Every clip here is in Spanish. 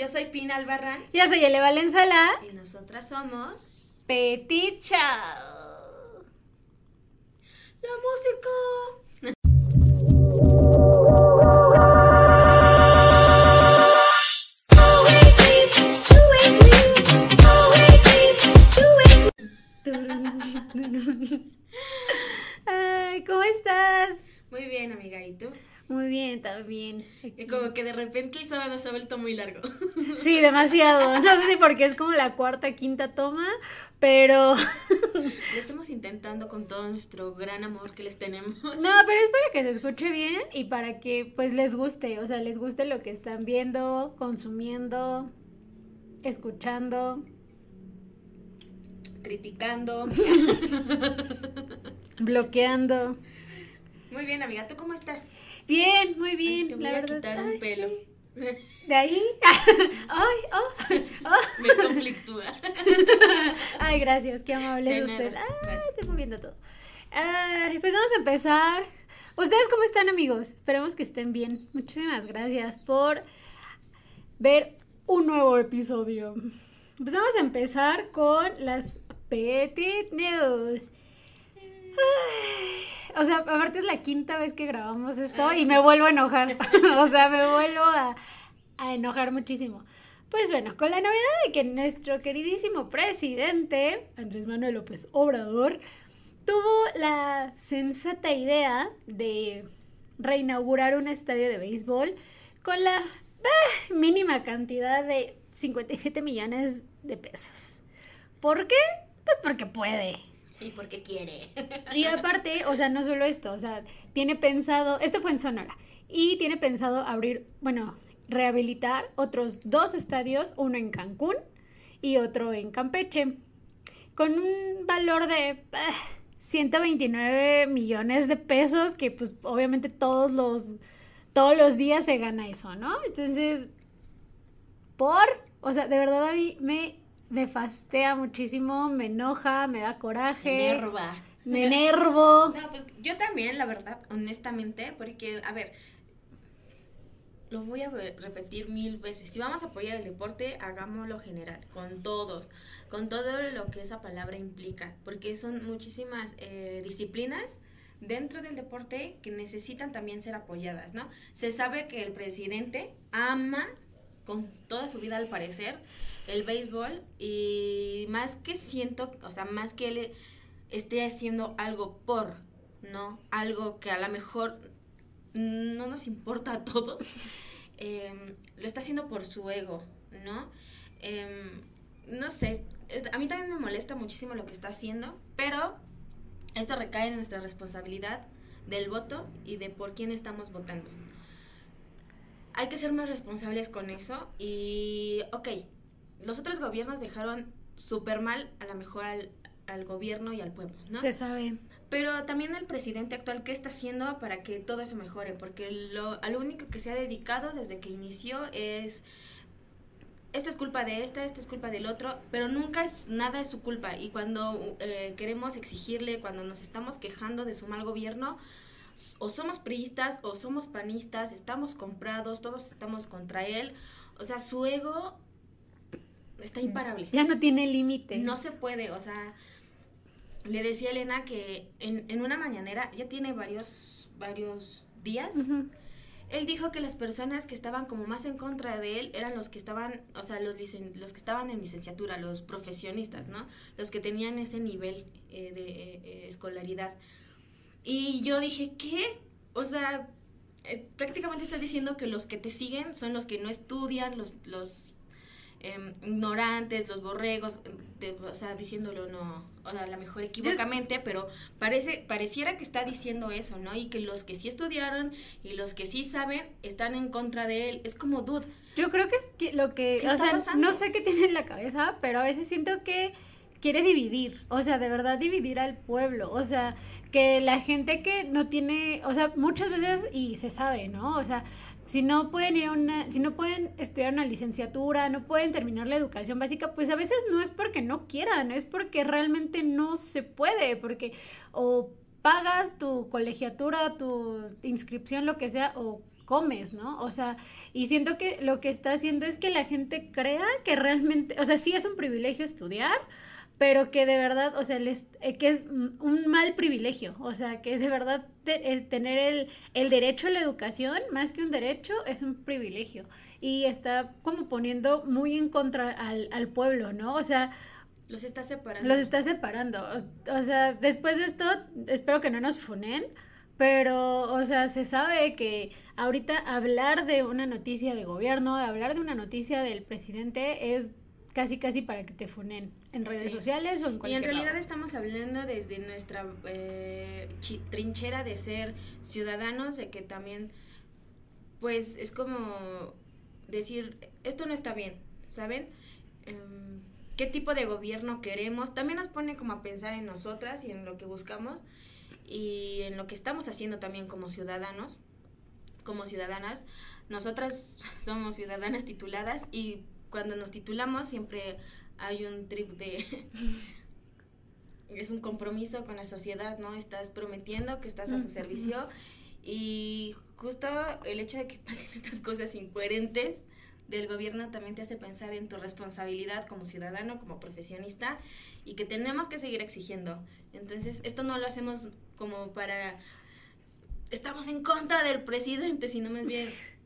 Yo soy Pina Albarrán. Yo soy Ele Valenzuela. Y nosotras somos. Petit Chao. La música. Ay, ¿cómo estás? Muy bien, amiga, ¿y tú? Muy bien, también. Y como que de repente el sábado se ha vuelto muy largo. Sí, demasiado. No sé si porque es como la cuarta, quinta toma, pero... Lo estamos intentando con todo nuestro gran amor que les tenemos. No, pero es para que se escuche bien y para que pues les guste, o sea, les guste lo que están viendo, consumiendo, escuchando. Criticando. Bloqueando. Muy bien, amiga, ¿tú cómo estás? Bien, muy bien, Ay, te voy la a verdad. quitar un Ay, pelo. sí. ¿De ahí? Ay, oh, oh. Me conflictúa. Ay, gracias, qué amable es nada, usted. Ay, vas. estoy moviendo todo. Ay, pues vamos a empezar. ¿Ustedes cómo están, amigos? Esperemos que estén bien. Muchísimas gracias por ver un nuevo episodio. Pues vamos a empezar con las Petit News. O sea, aparte es la quinta vez que grabamos esto Ay, y me vuelvo a enojar. o sea, me vuelvo a, a enojar muchísimo. Pues bueno, con la novedad de que nuestro queridísimo presidente, Andrés Manuel López Obrador, tuvo la sensata idea de reinaugurar un estadio de béisbol con la mínima cantidad de 57 millones de pesos. ¿Por qué? Pues porque puede. ¿Y por qué quiere? Y aparte, o sea, no solo esto, o sea, tiene pensado, esto fue en Sonora, y tiene pensado abrir, bueno, rehabilitar otros dos estadios, uno en Cancún y otro en Campeche, con un valor de eh, 129 millones de pesos, que pues obviamente todos los, todos los días se gana eso, ¿no? Entonces, por, o sea, de verdad a mí me nefastea muchísimo, me enoja, me da coraje. Nerva. Me enervo. No, pues yo también, la verdad, honestamente, porque, a ver, lo voy a repetir mil veces. Si vamos a apoyar el deporte, hagámoslo general, con todos, con todo lo que esa palabra implica, porque son muchísimas eh, disciplinas dentro del deporte que necesitan también ser apoyadas, ¿no? Se sabe que el presidente ama con toda su vida al parecer el béisbol y más que siento, o sea, más que él esté haciendo algo por, ¿no? Algo que a lo mejor no nos importa a todos, em, lo está haciendo por su ego, ¿no? Em, no sé, a mí también me molesta muchísimo lo que está haciendo, pero esto recae en nuestra responsabilidad del voto y de por quién estamos votando. Hay que ser más responsables con eso y, ok, los otros gobiernos dejaron súper mal a lo mejor al, al gobierno y al pueblo, ¿no? Se sabe. Pero también el presidente actual, ¿qué está haciendo para que todo eso mejore? Porque lo, a lo único que se ha dedicado desde que inició es, esto es culpa de esta, esto es culpa del otro, pero nunca es, nada es su culpa. Y cuando eh, queremos exigirle, cuando nos estamos quejando de su mal gobierno, o somos priistas o somos panistas, estamos comprados, todos estamos contra él. O sea, su ego está imparable. Ya no tiene límite. No se puede, o sea, le decía a Elena que en, en una mañanera, ya tiene varios, varios días, él dijo que las personas que estaban como más en contra de él eran los que estaban, o sea, los, licen- los que estaban en licenciatura, los profesionistas, ¿no? Los que tenían ese nivel eh, de eh, eh, escolaridad. Y yo dije, ¿qué? O sea, eh, prácticamente estás diciendo que los que te siguen son los que no estudian, los, los em, ignorantes, los borregos, de- o sea, diciéndolo no, o sea, a lo mejor equivocamente, pero parece, pareciera que está diciendo eso, ¿no? Y que los que sí estudiaron y los que sí saben están en contra de él. Es como, dude, Yo creo que es que lo que, ¿Qué o sea, pasando? no sé qué tiene en la cabeza, pero a veces siento que quiere dividir, o sea, de verdad dividir al pueblo, o sea, que la gente que no tiene, o sea, muchas veces y se sabe, ¿no? O sea, si no pueden ir a una, si no pueden estudiar una licenciatura, no pueden terminar la educación básica, pues a veces no es porque no quieran, es porque realmente no se puede, porque o pagas tu colegiatura, tu inscripción, lo que sea, o comes, ¿no? O sea, y siento que lo que está haciendo es que la gente crea que realmente, o sea, sí es un privilegio estudiar, pero que de verdad, o sea, les, eh, que es un mal privilegio, o sea, que de verdad eh, tener el, el, derecho a la educación, más que un derecho, es un privilegio. Y está como poniendo muy en contra al, al pueblo, ¿no? O sea, los está separando. Los está separando. O, sea, después de esto, espero que no nos funen, pero, o sea, se sabe que ahorita hablar de una noticia de gobierno, hablar de una noticia del presidente es casi casi para que te funen en redes sociales o en cualquier Y en realidad estamos hablando desde nuestra eh, trinchera de ser ciudadanos, de que también, pues, es como decir, esto no está bien, ¿saben? Em, qué tipo de gobierno queremos, también nos pone como a pensar en nosotras y en lo que buscamos y en lo que estamos haciendo también como ciudadanos, como ciudadanas. Nosotras somos ciudadanas tituladas y cuando nos titulamos siempre hay un trip de... es un compromiso con la sociedad, ¿no? Estás prometiendo que estás a su servicio y justo el hecho de que pasen estas cosas incoherentes del gobierno también te hace pensar en tu responsabilidad como ciudadano, como profesionista y que tenemos que seguir exigiendo. Entonces, esto no lo hacemos como para estamos en contra del presidente, sino más bien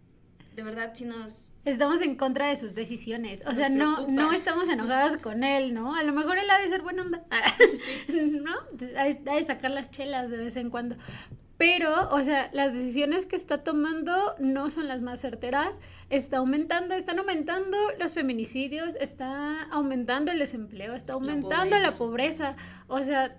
de verdad si nos estamos en contra de sus decisiones, o sea, no no estamos enojadas con él, ¿no? A lo mejor él ha de ser buena onda. ¿No? Ha de sacar las chelas de vez en cuando, pero, o sea, las decisiones que está tomando no son las más certeras. Está aumentando, están aumentando los feminicidios, está aumentando el desempleo, está aumentando la pobreza. O sea,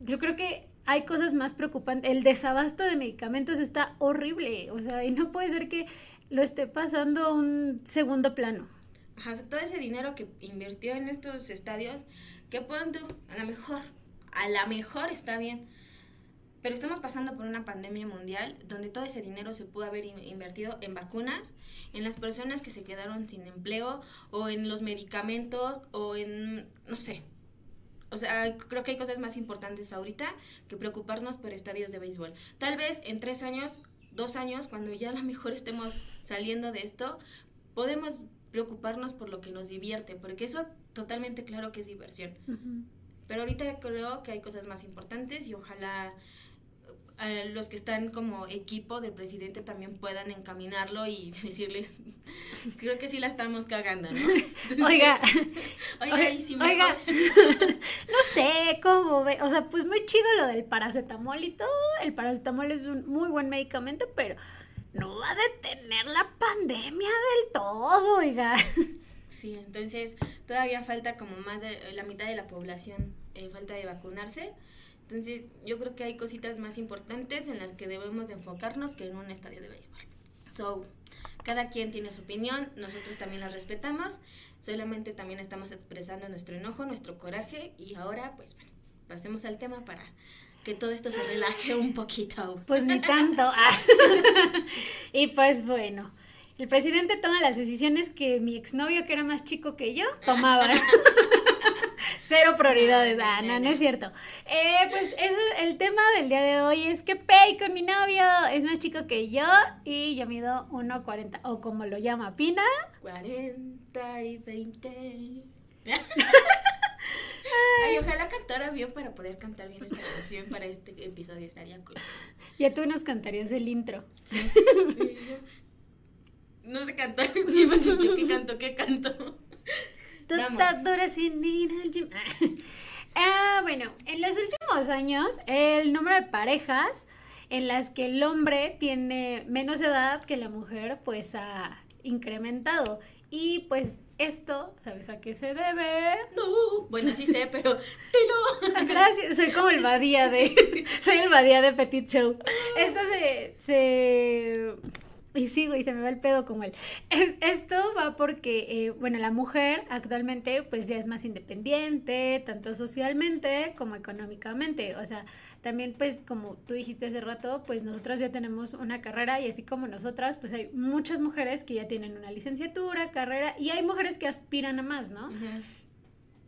yo creo que hay cosas más preocupantes. El desabasto de medicamentos está horrible. O sea, y no puede ser que lo esté pasando a un segundo plano. Ajá, todo ese dinero que invirtió en estos estadios, ¿qué pueden A lo mejor, a lo mejor está bien pero estamos pasando por una pandemia mundial donde todo ese dinero se pudo haber invertido en vacunas, en las personas que se quedaron sin empleo o en los medicamentos o en, no sé. O sea, creo que hay cosas más importantes ahorita que preocuparnos por estadios de béisbol. Tal vez en tres años, dos años, cuando ya a lo mejor estemos saliendo de esto, podemos preocuparnos por lo que nos divierte, porque eso totalmente claro que es diversión. Pero ahorita creo que hay cosas más importantes y ojalá los que están como equipo del presidente también puedan encaminarlo y decirle, creo que sí la estamos cagando, ¿no? oiga, oiga, y si oiga, no sé cómo ve, o sea, pues muy chido lo del paracetamol y todo, el paracetamol es un muy buen medicamento, pero no va a detener la pandemia del todo, oiga. Sí, entonces todavía falta como más de la mitad de la población, eh, falta de vacunarse entonces, yo creo que hay cositas más importantes en las que debemos de enfocarnos que en un estadio de béisbol. So, cada quien tiene su opinión, nosotros también la respetamos, solamente también estamos expresando nuestro enojo, nuestro coraje y ahora, pues bueno, pasemos al tema para que todo esto se relaje un poquito. Pues ni tanto. y pues bueno, el presidente toma las decisiones que mi exnovio, que era más chico que yo, tomaba. Cero prioridades. Ah, no, no es cierto. Eh, pues eso, el tema del día de hoy es que Pei con mi novio es más chico que yo y yo mido 1.40 o como lo llama Pina. 40 y 20. Ay, ojalá cantara bien para poder cantar bien esta canción para este episodio, estaría cool. Ya tú nos cantarías el intro. Sí. no sé cantar, ¿qué canto? ¿Qué canto? Sin ir al gym. Ah, bueno, en los últimos años, el número de parejas en las que el hombre tiene menos edad que la mujer, pues ha incrementado. Y pues esto, ¿sabes a qué se debe? No, bueno, sí sé, pero no. Gracias, soy como el badía de, soy el badía de Petit Show. Esto se, se y sigo y se me va el pedo como él. esto va porque, eh, bueno, la mujer actualmente pues ya es más independiente, tanto socialmente como económicamente. O sea, también pues como tú dijiste hace rato, pues nosotras ya tenemos una carrera y así como nosotras, pues hay muchas mujeres que ya tienen una licenciatura, carrera, y hay mujeres que aspiran a más, ¿no?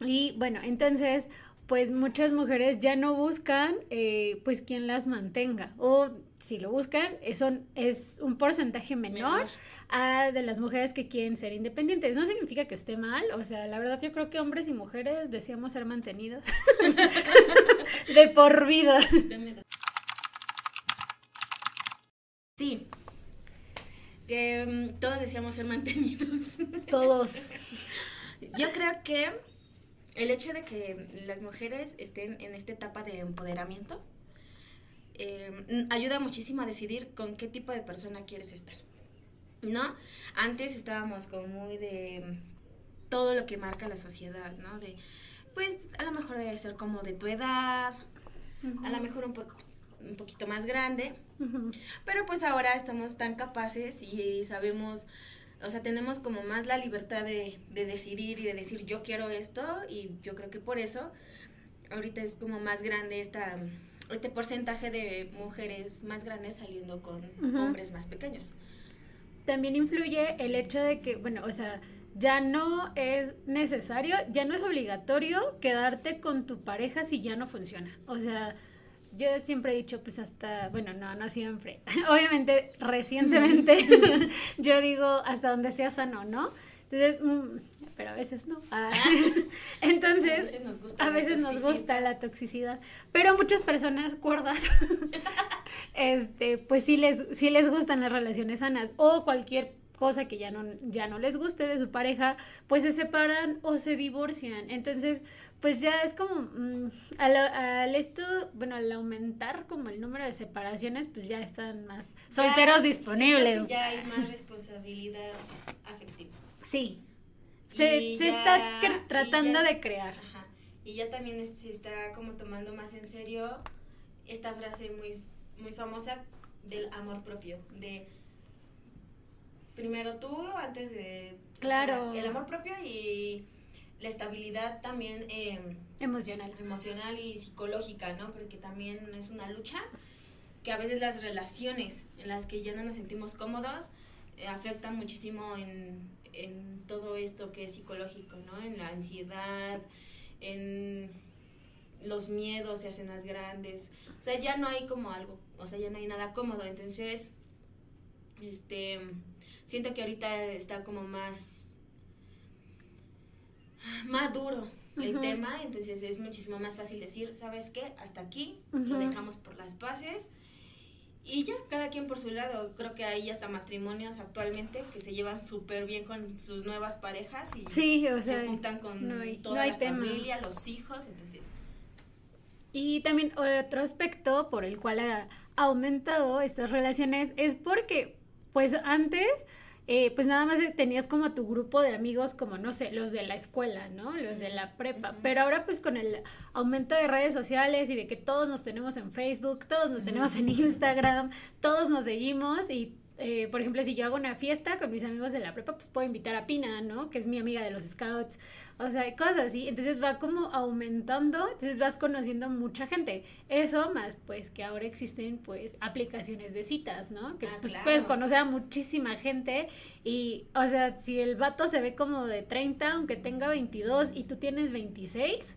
Y bueno, entonces pues muchas mujeres ya no buscan eh, pues quien las mantenga o si lo buscan, son, es un porcentaje menor, a de las mujeres que quieren ser independientes. No significa que esté mal, o sea, la verdad yo creo que hombres y mujeres deseamos ser mantenidos de por vida. Sí, mm, todos deseamos ser mantenidos. Todos. Yo creo que el hecho de que las mujeres estén en esta etapa de empoderamiento eh, ayuda muchísimo a decidir con qué tipo de persona quieres estar. ¿No? Antes estábamos como muy de todo lo que marca la sociedad, ¿no? De, pues a lo mejor debe ser como de tu edad, a lo mejor un, un poquito más grande, pero pues ahora estamos tan capaces y sabemos, o sea, tenemos como más la libertad de, de decidir y de decir yo quiero esto y yo creo que por eso ahorita es como más grande esta este porcentaje de mujeres más grandes saliendo con hombres más pequeños. También influye el hecho de que, bueno, o sea, ya no es necesario, ya no es obligatorio quedarte con tu pareja si ya no funciona. O sea, yo siempre he dicho, pues hasta, bueno, no, no siempre. Obviamente, recientemente, yo digo hasta donde sea sano, ¿no? Entonces, mm, pero a veces no. Ah. Entonces, a veces nos gusta, a veces la, nos gusta la toxicidad. Pero muchas personas cuerdas, este, pues sí les, sí les gustan las relaciones sanas o cualquier cosa que ya no, ya no les guste de su pareja, pues se separan o se divorcian. Entonces, pues ya es como, mm, al, esto, bueno, al aumentar como el número de separaciones, pues ya están más solteros disponibles. ya hay más responsabilidad afectiva. Sí. Se, está tratando de crear. Y ya también se está como tomando más en serio esta frase muy, muy famosa del amor propio, de primero tú antes de... Claro. el amor propio y la estabilidad también em, emocional. Emocional y psicológica, ¿no? Porque también es una lucha que a veces las relaciones en las que ya no nos sentimos cómodos eh, afectan muchísimo en, en todo esto que es psicológico, ¿no? En la ansiedad, en los miedos se hacen más grandes. O sea, ya no hay como algo, o sea, ya no hay nada cómodo. Entonces, este, siento que ahorita está como más, más duro el tema, entonces es muchísimo más fácil decir, ¿sabes qué? Hasta aquí, lo dejamos por las bases y ya, cada quien por su lado. Creo que hay hasta matrimonios actualmente que se llevan súper bien con sus nuevas parejas y se juntan con toda la familia, los hijos, entonces. Y también otro aspecto por el cual ha aumentado estas relaciones es porque, pues antes eh, pues nada más tenías como tu grupo de amigos, como no sé, los de la escuela, ¿no? Los de la prepa. Pero ahora pues con el aumento de redes sociales y de que todos nos tenemos en Facebook, todos nos tenemos en Instagram, todos nos seguimos y eh, por ejemplo, si yo hago una fiesta con mis amigos de la prepa, pues puedo invitar a Pina, ¿no? Que es mi amiga de los scouts, o sea, cosas así. Entonces va como aumentando, entonces vas conociendo mucha gente. Eso más, pues, que ahora existen, pues, aplicaciones de citas, ¿no? Que ah, pues puedes conocer a muchísima gente y, o sea, si el vato se ve como de 30, aunque tenga 22 y tú tienes 26,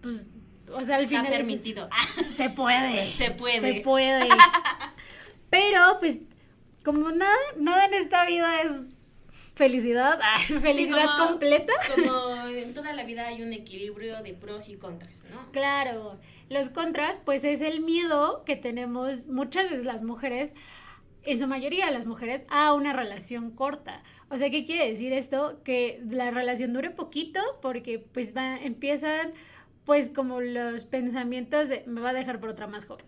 pues o sea, al Está permitido. Se puede. Se puede. Se puede. Como nada, nada en esta vida es felicidad, felicidad completa. Como en toda la vida hay un equilibrio de pros y contras, ¿no? Claro, los contras pues es el miedo que tenemos muchas veces las mujeres, en su mayoría las mujeres, a una relación corta. O sea, ¿qué quiere decir esto? Que la relación dure poquito porque pues va, empiezan pues como los pensamientos de me va a dejar por otra más joven.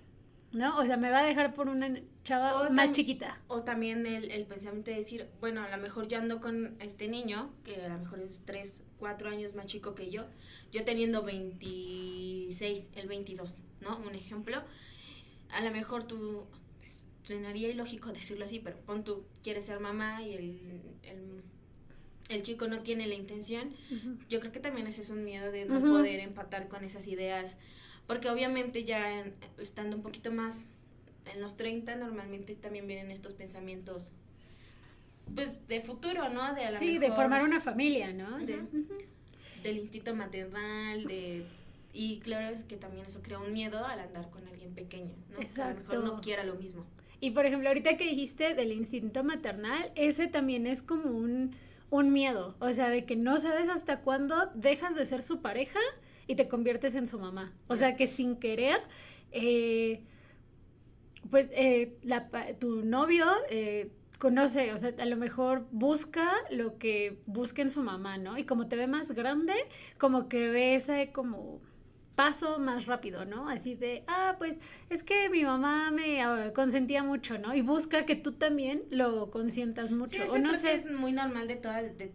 ¿No? O sea, me va a dejar por una chava más chiquita. O también el, el, pensamiento de decir, bueno, a lo mejor yo ando con este niño, que a lo mejor es 3, 4 años más chico que yo, yo teniendo 26, el 22, ¿no? Un ejemplo. A lo mejor tú, pues, suenaría ilógico decirlo así, pero pon tú, quieres ser mamá y el, el, el chico no tiene la intención. Yo creo que también ese es un miedo de no poder empatar con esas ideas porque obviamente ya estando un poquito más en los 30 normalmente también vienen estos pensamientos pues de futuro, ¿no? De sí, de formar una familia, ¿no? Del instinto maternal, de y claro es que también eso crea un miedo al andar con alguien pequeño, ¿no? Exacto. Que a lo mejor no quiera lo mismo. Y por ejemplo, ahorita que dijiste del instinto maternal, ese también es como un, un miedo, o sea, de que no sabes hasta cuándo dejas de ser su pareja y te conviertes en su mamá. O sea, que sin querer, eh, pues eh, la, tu novio... Eh, conoce, o sea, a lo mejor busca lo que busca en su mamá, ¿no? Y como te ve más grande, como que ve ese como paso más rápido, ¿no? Así de, ah, pues es que mi mamá me ah, consentía mucho, ¿no? Y busca que tú también lo consientas mucho. o no sé. es muy normal de todas, de,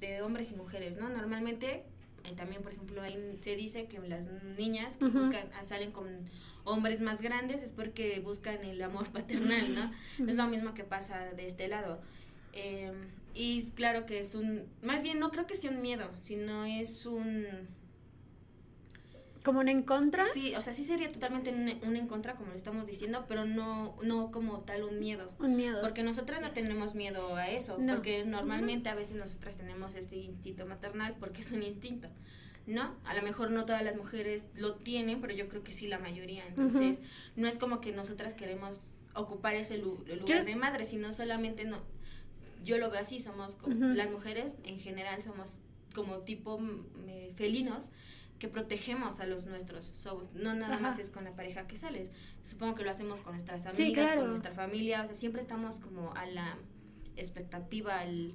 de, hombres y mujeres, ¿no? Normalmente, eh, también, por ejemplo, ahí se dice que las niñas que buscan, ah, salen con hombres más grandes es porque buscan el amor paternal, ¿no? es lo mismo que pasa de este lado. Eh, y claro que es un, más bien no creo que sea un miedo, sino es un... ¿Como un en contra? Sí, o sea, sí sería totalmente un, en contra, como lo estamos diciendo, pero no, no como tal un miedo. Un miedo. Porque nosotras no tenemos miedo a eso, porque normalmente a veces nosotras tenemos este instinto maternal porque es un instinto. ¿no? A lo mejor no todas las mujeres lo tienen, pero yo creo que sí la mayoría. Entonces, no es como que nosotras queremos ocupar ese lugar de madre, sino solamente no. Yo lo veo así, somos como, las mujeres en general somos como tipo felinos que protegemos a los nuestros. no nada más es con la pareja que sales. Supongo que lo hacemos con nuestras amigas, con nuestra familia. O sea, siempre estamos como a la expectativa, al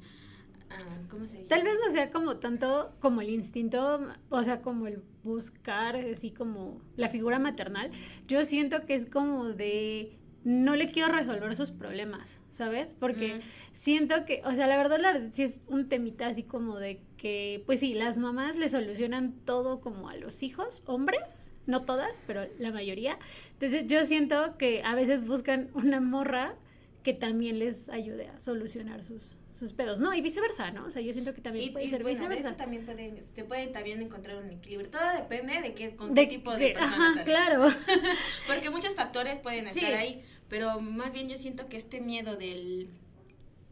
Tal vez no sea como tanto como el instinto, o sea, como el buscar, así como la figura maternal. Yo siento que es como de no le quiero resolver sus problemas, ¿sabes? Porque siento que, o sea, la verdad, la verdad sí es un temita así como de que, pues sí, las mamás le solucionan todo como a los hijos, hombres, no todas, pero la mayoría. Entonces yo siento que a veces buscan una morra que también les ayude a solucionar sus, sus pedos, ¿no? Y viceversa, ¿no? O sea, yo siento que también puede ser viceversa. Eso también puede, se puede también encontrar un equilibrio. Todo depende de qué, con qué tipo de personas. Ajá, claro. Porque muchos factores pueden estar ahí, pero más bien yo siento que este miedo del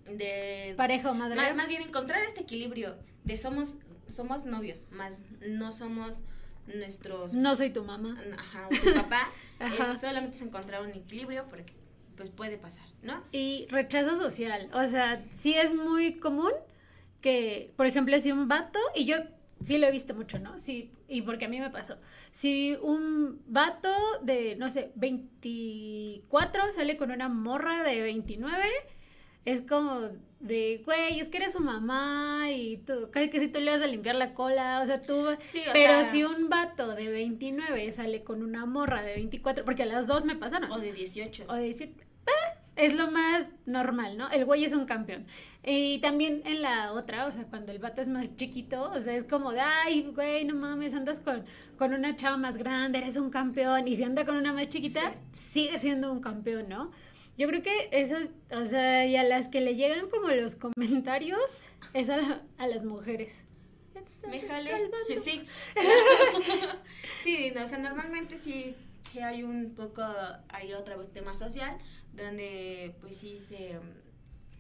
de pareja o madre más, bien encontrar este equilibrio de somos somos novios más no somos nuestros no soy tu mamá ajá o tu papá es solamente es encontrar un equilibrio porque pues puede pasar, ¿no? Y rechazo social, o sea, sí es muy común que, por ejemplo, si un vato, y yo sí lo he visto mucho, ¿no? Sí, y porque a mí me pasó. Si un vato de, no sé, 24 sale con una morra de 29, es como de, güey, es que eres su mamá y tú, casi que si tú le vas a limpiar la cola, o sea, tú... Sí, o pero si un vato de 29 sale con una morra de 24, porque a las dos me pasaron. O de 18. O de 18 es lo más normal, ¿no? El güey es un campeón. Y también en la otra, o sea, cuando el vato es más chiquito, o sea, es como de, ay, güey, no mames, andas con, con una chava más grande, eres un campeón. Y si anda con una más chiquita, sigue siendo un campeón, ¿no? Yo creo que eso, o sea, y a las que le llegan como los comentarios, es a, a las mujeres. Me jale. Sí. sí, o sea, normalmente sí sí hay un poco, hay otra vez tema social, donde pues sí se,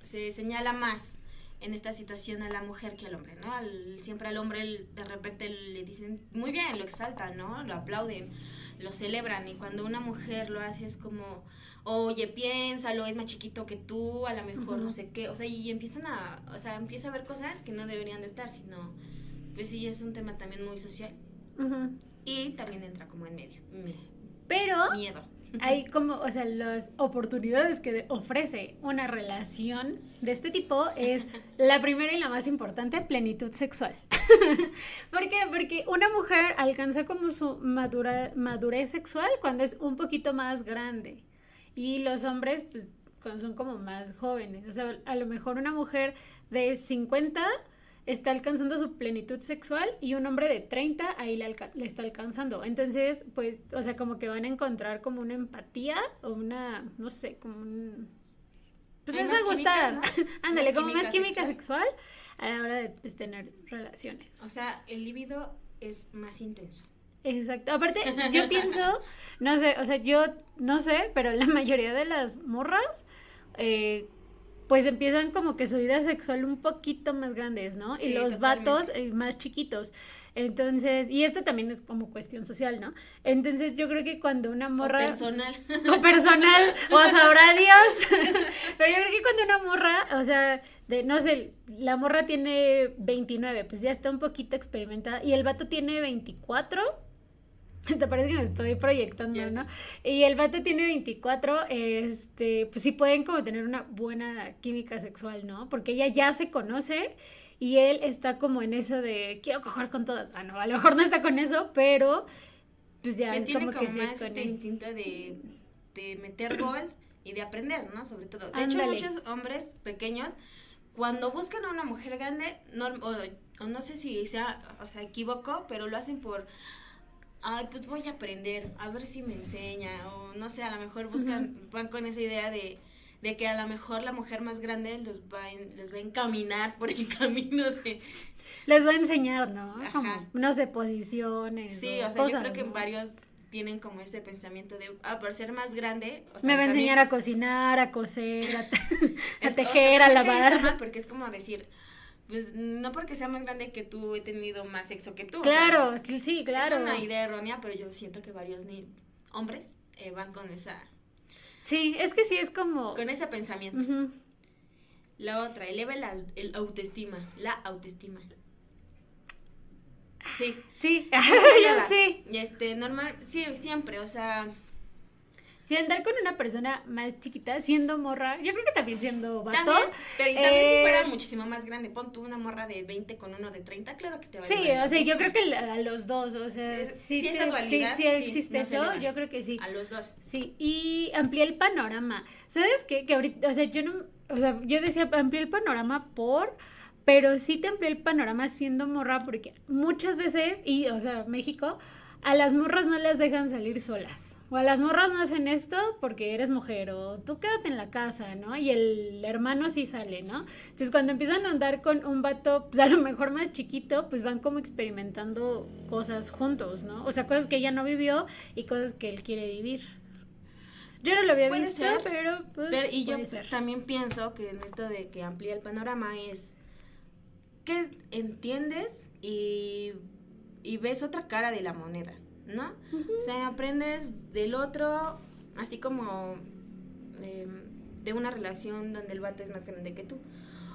se señala más en esta situación a la mujer que al hombre, ¿no? siempre al hombre de repente le dicen, muy bien, lo exaltan, ¿no? Lo aplauden, lo celebran y cuando una mujer lo hace es como, oye, piénsalo, es más chiquito que tú, a lo mejor no sé qué, o sea, y empiezan a, o sea, empieza a ver cosas que no deberían de estar, sino, pues sí, es un tema también muy social. Y también entra como en medio. Pero hay como, o sea, las oportunidades que ofrece una relación de este tipo es la primera y la más importante, plenitud sexual. ¿Por qué? Porque una mujer alcanza como su madura, madurez sexual cuando es un poquito más grande. Y los hombres, pues, son como más jóvenes. O sea, a lo mejor una mujer de 50 está alcanzando su plenitud sexual y un hombre de 30 ahí le, está alcanzando. Entonces, pues, o sea, como que van a encontrar como una empatía o una, no sé, como un... Pues les va a gustar. Ándale, como más química sexual. a la hora de, tener relaciones. O sea, el líbido es más intenso. Exacto. Aparte, yo pienso, no sé, o sea, yo no sé, pero la mayoría de las morras, eh, pues empiezan como que su vida sexual un poquito más grandes, ¿no? y los totalmente. vatos eh, más chiquitos. Entonces, y esto también es como cuestión social, ¿no? Entonces yo creo que cuando una O morra... personal. o personal, o sabrá Dios. Pero yo creo que cuando una morra, o sea, de, no sé, la morra tiene 29, pues ya está un poquito experimentada, y el vato tiene 24. Te parece que me estoy proyectando. ¿no? Y el vato tiene 24, este, pues sí pueden como tener una buena química sexual, ¿no? Porque ella ya se conoce y él está como en eso de quiero coger con todas. Bueno, a lo mejor no está con eso, pero pues ya Pues es tiene como como, que más este instinto de, de meter gol y de aprender, ¿no? Sobre todo. De hecho, muchos hombres pequeños, cuando buscan a una mujer grande, no, o, o no sé si sea, o sea, equivoco, pero lo hacen por, ay, pues voy a aprender, a ver si me enseña, o no sé, a lo mejor buscan, van con esa idea de, de que a lo mejor la mujer más grande los va, a en- los va a encaminar por el camino de... Les va a enseñar, ¿no? Ajá. Como, no sé, posiciones. Sí, o sea, yo creo que ¿no? varios tienen como ese pensamiento de, ah, por ser más grande, o sea, Me va a enseñar a cocinar, a coser, a, a Es- o sea, tejer, a lavar. porque es como decir, pues no porque sea más grande que tú he tenido más sexo que tú. o sea, Claro, sí, claro. Es una idea errónea, pero yo siento que varios ni hombres eh, van con esa Sí, es que sí es como. con ese pensamiento. La otra, eleva el, au- el autoestima, la autoestima. Sí. Sí, yo sí. Y este, normal, sí, siempre, o sea, Si andar con una persona más chiquita, siendo morra, yo creo que también siendo vato. también, pero y también si eh, fuera muchísimo más grande, pon tú una morra de 20 con uno de 30, claro que te va a Sí, o sea, yo creo que a los dos, o sea, sí, sí, esa te- dualidad, sí, existe no eso, yo creo que sí. A los dos. Sí, y amplié el panorama. ¿Sabes qué? Que ahorita, o sea, yo no, o sea, yo decía amplié el panorama por, pero sí te amplié el panorama siendo morra porque muchas veces, y, o sea, México, a las morras no las dejan salir solas. O a las morras no hacen esto porque eres mujer, o tú quédate en la casa, ¿no? Y el hermano sí sale, ¿no? Entonces cuando empiezan a andar con un vato, pues a lo mejor más chiquito, pues van como experimentando cosas juntos, ¿no? O sea, cosas que ella no vivió y cosas que él quiere vivir. Yo no lo había Puede visto, ser, pero, pues, Pero, y yo ser. también pienso que en esto de que amplía el panorama es que entiendes y, y ves otra cara de la moneda, ¿no? O sea, aprendes del otro, así como em, de una relación donde el vato es más grande que tú.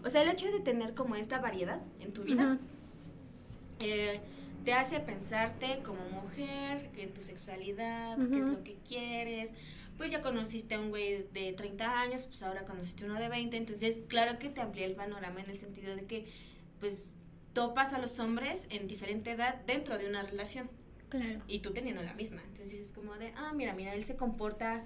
O sea, el hecho de tener como esta variedad en tu vida eh, te hace pensarte como mujer, en tu sexualidad, qué es lo que quieres. Pues ya conociste a un güey de 30 años, pues ahora conociste uno de 20. Entonces, claro que te amplía el panorama en el sentido de que, pues, topas a los hombres en diferente edad dentro de una relación Claro. y tú teniendo la misma. Entonces es como de, ah, mira, mira, él se comporta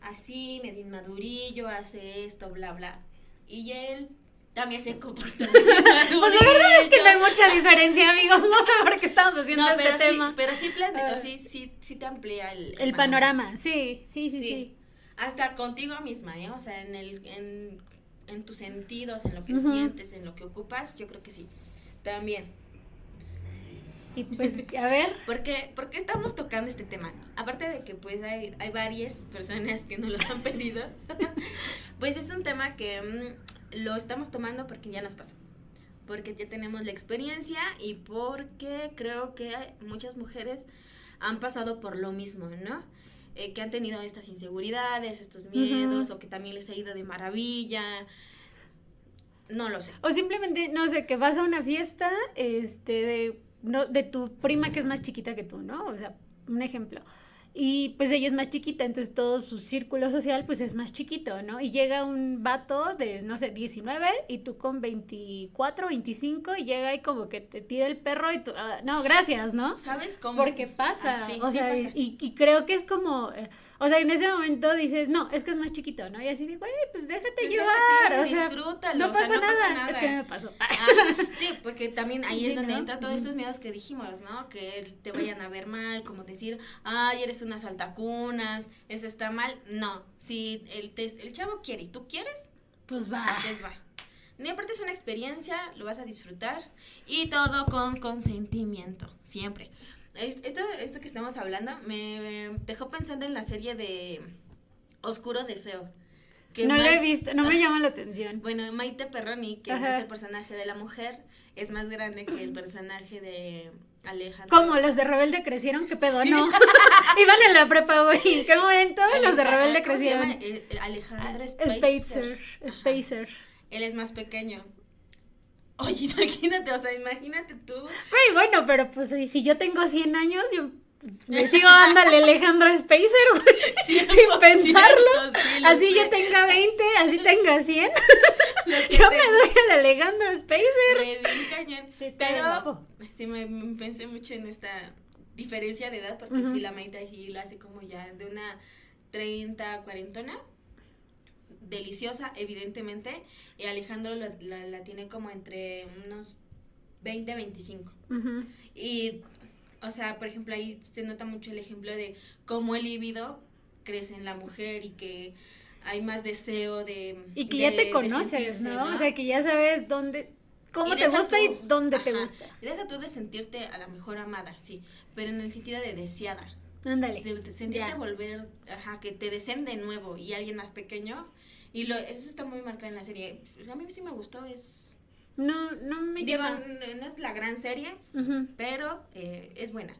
así, medio inmadurillo, hace esto, bla, bla. Y él también se comporta. Pues la verdad es que no hay mucha diferencia, amigos. No sé por qué estamos haciendo No, este pero sí, tema. pero sí, plantea- Ah. sí, sí, sí te amplía el, El panorama, sí, sí, sí, sí. Sí. Hasta contigo misma, ¿eh? O sea, en, el, en, en tus sentidos, en lo que sientes, en lo que ocupas, yo creo que sí. También. Y pues, a ver. ¿Por qué, por qué estamos tocando este tema? Aparte de que pues hay, hay varias personas que nos lo han pedido, pues es un tema que mm, lo estamos tomando porque ya nos pasó. Porque ya tenemos la experiencia y porque creo que muchas mujeres han pasado por lo mismo, ¿no? Eh, que han tenido estas inseguridades, estos miedos, o que también les ha ido de maravilla. No lo sé. O simplemente, no sé, que vas a una fiesta, este, de, no, de tu prima que es más chiquita que tú, ¿no? O sea, un ejemplo. Y pues ella es más chiquita, entonces todo su círculo social pues es más chiquito, ¿no? Y llega un vato de, no sé, 19 y tú con 24, 25 y llega y como que te tira el perro y tú, ah, no, gracias, ¿no? ¿Sabes cómo? Porque pasa, Ah, sí, o sí sea, pasa. Y, y creo que es como, eh, o sea, en ese momento dices, no, es que es más chiquito, ¿no? Y así de, güey, pues déjate Pues llevar, o sea, disfrútalo, no o sea, pasa, no pasa nada. nada. es que me pasó. Ah, sí, porque también ahí es donde ¿no? entra todos estos miedos que dijimos, ¿no? Que te vayan a ver mal, como decir, ay, eres una saltacunas, eso está mal. No, si el, te- el chavo quiere y tú quieres, Pues va. pues va. No aparte es una experiencia, lo vas a disfrutar y todo con consentimiento, siempre. Es- Esto, esto que estamos hablando me dejó pensando en la serie de Oscuro Deseo. que no lo he visto, no me llama la atención. Bueno, Maite Perroni, que Ajá. es el personaje de la mujer, es más grande que el personaje de Alejandro. ¿Cómo? ¿Los de Rebelde crecieron? ¿Qué pedo? No. Iban en la prepa, güey. ¿En qué momento los de Rebelde crecieron? El- el Alejandro Ah, Spacer. Spacer. Él es más pequeño. Oye, imagínate, o sea, imagínate tú. Güey, bueno, pero pues si- si yo tengo 100 años, yo me sigo dándole Alejandro Spacer, güey. sin 100%, pensarlo. sí, así sé. yo tenga 20, así tenga 100. Lo que Yo me doy al Alejandro Spacer. cañón. Sí, Pero sí me, me pensé mucho en esta diferencia de edad, porque Ujú. sí, la Maite sí la hace como ya de una 30, cuarentona. Deliciosa, evidentemente. Y Alejandro la, la- la tiene como entre unos 20, 25. Ujú. Y, o sea, por ejemplo, ahí se nota mucho el ejemplo de cómo el líbido crece en la mujer y que hay más deseo de. Y que de- ya te conoces, ¿no? O sea, que ya sabes dónde, cómo te gusta tú- y dónde te gusta. Y deja tú de sentirte a la mejor amada, sí, pero en el sentido de deseada. Ándale. De, de sentirte Ya. volver, ajá, que te deseen de nuevo y alguien más pequeño. Y lo, eso está muy marcado en la serie. A mí sí me gustó, es. No, no me Digo, llama. no, es la gran serie, pero eh, es buena.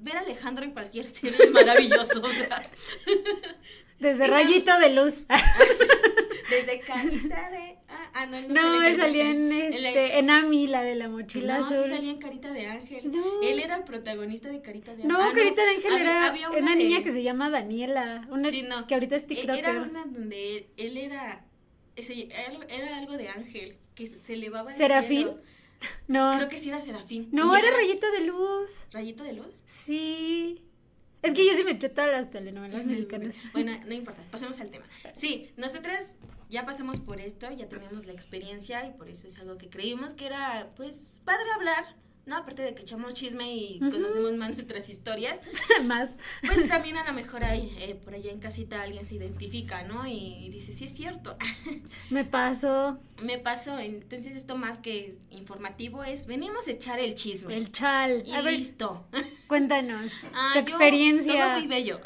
Ver a Alejandro en cualquier serie es maravilloso. o sea, Desde rayito de luz. desde carita de. Ah, ah, no, él no, No, sale él Carita salía en este, en Ami, la de la mochila no, sí salía en Carita de Ángel. No. Él era el protagonista de Carita de Ángel. No, Ah, Carita de Ángel era había una, de- niña que se llama Daniela, una Sí, que ahorita es E- TikToker. Era una donde él, él era. ese- era algo de Ángel, que se elevaba ¿Serafín? cielo. No, Creo que sí era Serafín. no, Y era rayito de luz. ¿Rayito de luz? Sí. Es que yo sí me eché todas las telenovelas mexicanas. Bueno, no importa, pasemos al tema. Sí, nosotras ya pasamos por esto, ya tenemos la experiencia y por eso es algo que creímos que era, pues, padre hablar, ¿no? Aparte de que echamos chisme y conocemos más nuestras historias, Más. pues también a lo mejor hay, eh, por allá en casita alguien se identifica, ¿no? Y, y dice, sí es cierto, Me pasó me pasó, entonces esto más que informativo es, venimos a echar el chisme. el chal. y A ver, listo. cuéntanos Ah, tu yo- experiencia. Todo muy bello.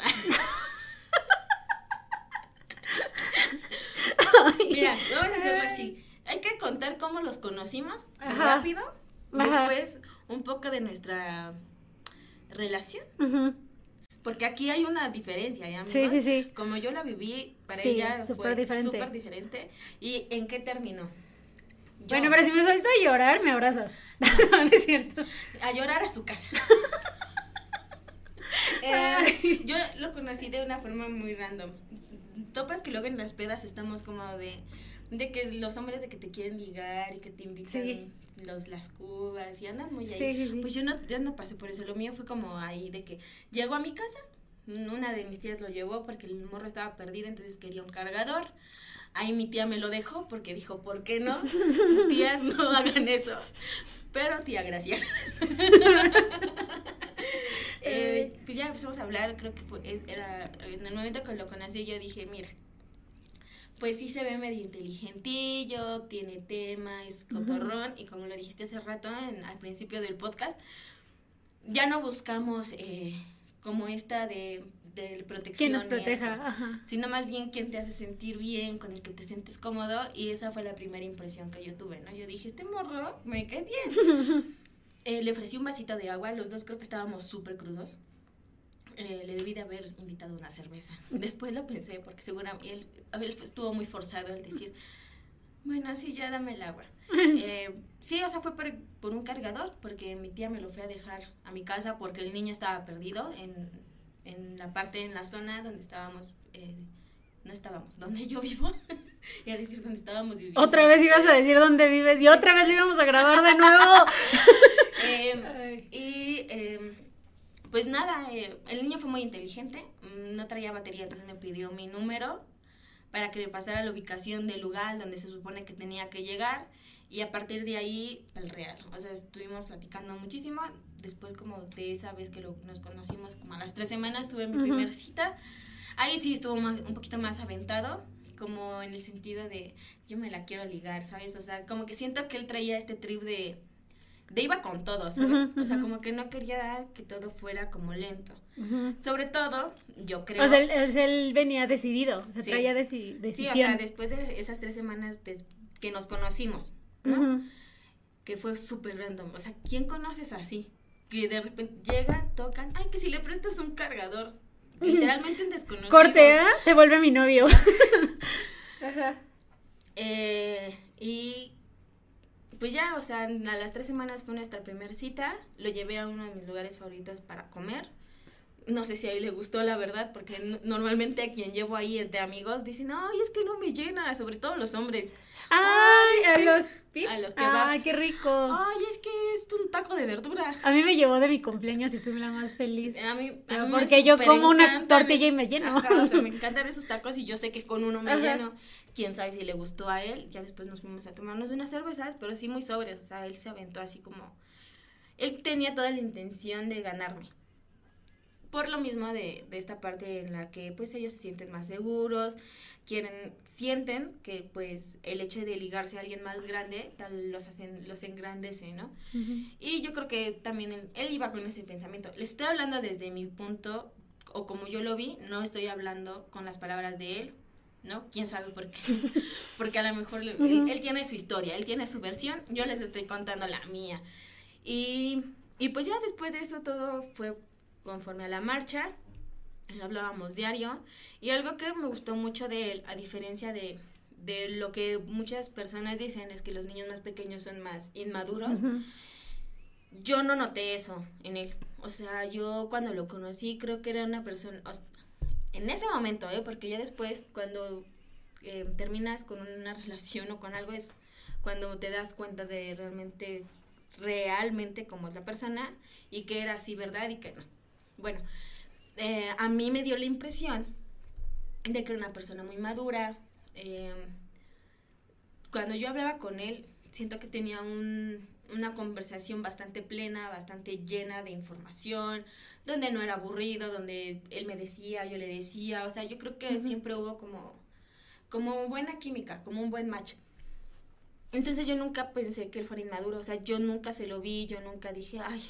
Mira, vamos a hacerlo así. Hay que contar cómo los conocimos Ajá. rápido. Después, un poco de nuestra relación. Porque aquí hay una diferencia, ¿ya, Sí, sí, sí. Como yo la viví, para Sí, ella súper fue diferente. súper diferente. ¿Y en qué terminó? Yo- Bueno, pero si me suelto a llorar, me abrazas. no, no es cierto. a llorar a su casa. Eh, yo lo conocí de una forma muy random. Topas que luego en las pedas estamos como de, de que los hombres de que te quieren ligar y que te invitan Sí. Los, las cubas y andan muy ahí. Sí, sí, sí. Pues yo no, yo no pasé por eso. Lo mío fue como ahí de que llego a mi casa, una de mis tías lo llevó porque el morro estaba perdido, entonces quería un cargador. Ahí mi tía me lo dejó porque dijo, ¿por qué no? Tías, no hagan eso. Pero tía, gracias. Eh, pues ya empezamos a hablar, creo que fue- es- era en el momento que lo conocí yo dije, mira, pues sí se ve medio inteligentillo, tiene tema, es cotorrón y como lo dijiste hace rato en- al principio del podcast, ya no buscamos eh, como esta de, de protección. ¿Quién nos proteja? Ajá. sino más bien quien te hace sentir bien, con el que te sientes cómodo y esa fue la primera impresión que yo tuve, ¿no? Yo dije, este morro me cae bien. Eh, le ofrecí un vasito de agua, los dos creo que estábamos súper crudos. Eh, le debí de haber invitado una cerveza. Después lo pensé, porque seguramente él, estuvo muy forzado al decir, bueno, sí, ya dame el agua. Eh, sí, o sea, fue por, por un cargador, porque mi tía me lo fue a dejar a mi casa porque el niño estaba perdido en, en la parte, en la zona donde estábamos, eh, no estábamos, donde yo vivo, y a decir donde estábamos viviendo. Otra vez ibas a decir dónde vives y otra vez íbamos a grabar de nuevo. Em, pues nada, eh, el niño fue muy inteligente, mm, no traía batería, entonces me pidió mi número para que me pasara la ubicación del lugar donde se supone que tenía que llegar y a partir de ahí el real. O sea, estuvimos platicando muchísimo. Después como de esa vez que lo- nos conocimos, como a las tres semanas, tuve mi Ujú. primer cita. Ahí sí estuvo más- un poquito más aventado, como en el sentido de yo me la quiero ligar, ¿sabes? O sea, como que siento que él traía este trip de de iba con todo, ¿sabes? O sea, como que no quería que todo fuera como lento. Sobre todo, yo creo... O sea, él, venía decidido, o sea, traía decisión. Sí, o sea, después de esas tres semanas que nos conocimos, ¿no? Que fue súper random. O sea, ¿quién conoces así? Que de repente llegan, tocan, ay, que si le prestas un cargador. Literalmente un desconocido. Cortea, se vuelve mi novio. Ajá. Eh, y pues ya, o sea, a las tres semanas fue nuestra primera cita. Lo llevé a uno de mis lugares favoritos para comer. No sé si a él le gustó, la verdad, porque normalmente a quien llevo ahí de amigos dicen, ay, es que no me llena, sobre todo los hombres. Ay, a los A los kebabs. Ay, qué rico. Ay, es que es un taco de verdura. A mí me llevó de mi cumpleaños y fui la más feliz. A mí, porque yo como una tortilla y me lleno. o sea, me encantan esos tacos y yo sé que con uno me lleno quién sabe si le gustó a él. Ya después nos fuimos a tomarnos unas cervezas, pero sí muy sobrias. O sea, él se aventó así como. Él tenía toda la intención de ganarme. Por lo mismo de, de esta parte en la que pues ellos se sienten más seguros, quieren, sienten que pues el hecho de ligarse a alguien más grande tal los hacen, los engrandece, ¿no? Y yo creo que también él, él iba con ese pensamiento. Le estoy hablando desde mi punto, o como yo lo vi, no estoy hablando con las palabras de él, ¿no? ¿Quién sabe por qué? Porque a lo mejor él, tiene su historia, él tiene su versión, yo les estoy contando la mía. Y, y pues ya después de eso todo fue conforme a la marcha, hablábamos diario, y algo que me gustó mucho de él, a diferencia de, de lo que muchas personas dicen, es que los niños más pequeños son más inmaduros. Yo no noté eso en él. O sea, yo cuando lo conocí creo que era una persona, en ese momento, ¿eh? porque ya después, cuando eh, terminas con una relación o con algo, es cuando te das cuenta de realmente, realmente cómo es la persona y que era así, ¿verdad? Y que no. Bueno, eh, a mí me dio la impresión de que era una persona muy madura. Cuando yo hablaba con él, siento que tenía un, una conversación bastante plena, bastante llena de información, donde no era aburrido, donde él me decía, yo le decía, o sea, yo creo que siempre hubo como, como buena química, como un buen match. Entonces yo nunca pensé que él fuera inmaduro, o sea, yo nunca se lo vi, yo nunca dije, ay,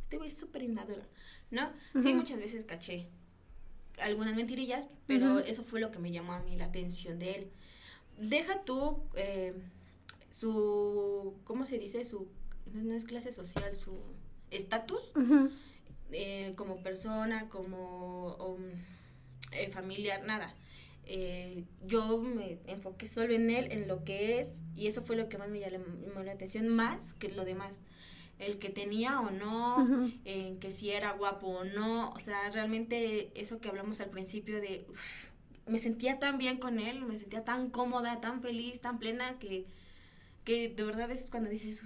este güey es súper inmaduro, ¿no? Sí, muchas veces caché algunas mentirillas, pero eso fue lo que me llamó a mí la atención de él. Deja tú... Eh, su, ¿cómo se dice? Su, no es clase social, su estatus eh, como persona, como um, eh, familiar, nada. Eh, yo me enfoqué solo en él, en lo que es, y eso fue lo que más me llamó la atención, más que lo demás. El que tenía o no, en que si era guapo o no, o sea, realmente eso que hablamos al principio de, me sentía tan bien con él, me sentía tan cómoda, tan feliz, tan plena, que que de verdad es cuando dices,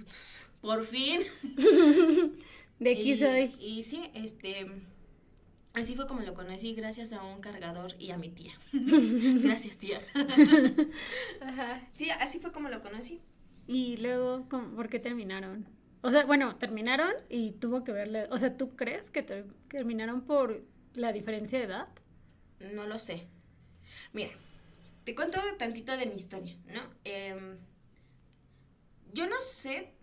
por fin. de aquí soy. Y sí, este, así fue como lo conocí, gracias a un cargador y a mi tía. gracias, tía. Ajá. Sí, así fue como lo conocí. Y luego, ¿por qué terminaron? O sea, bueno, terminaron y tuvo que verle, o sea, ¿tú crees que terminaron por la diferencia de edad? No lo sé. Mira, te cuento tantito de mi historia, ¿no? Eh, yo no sé,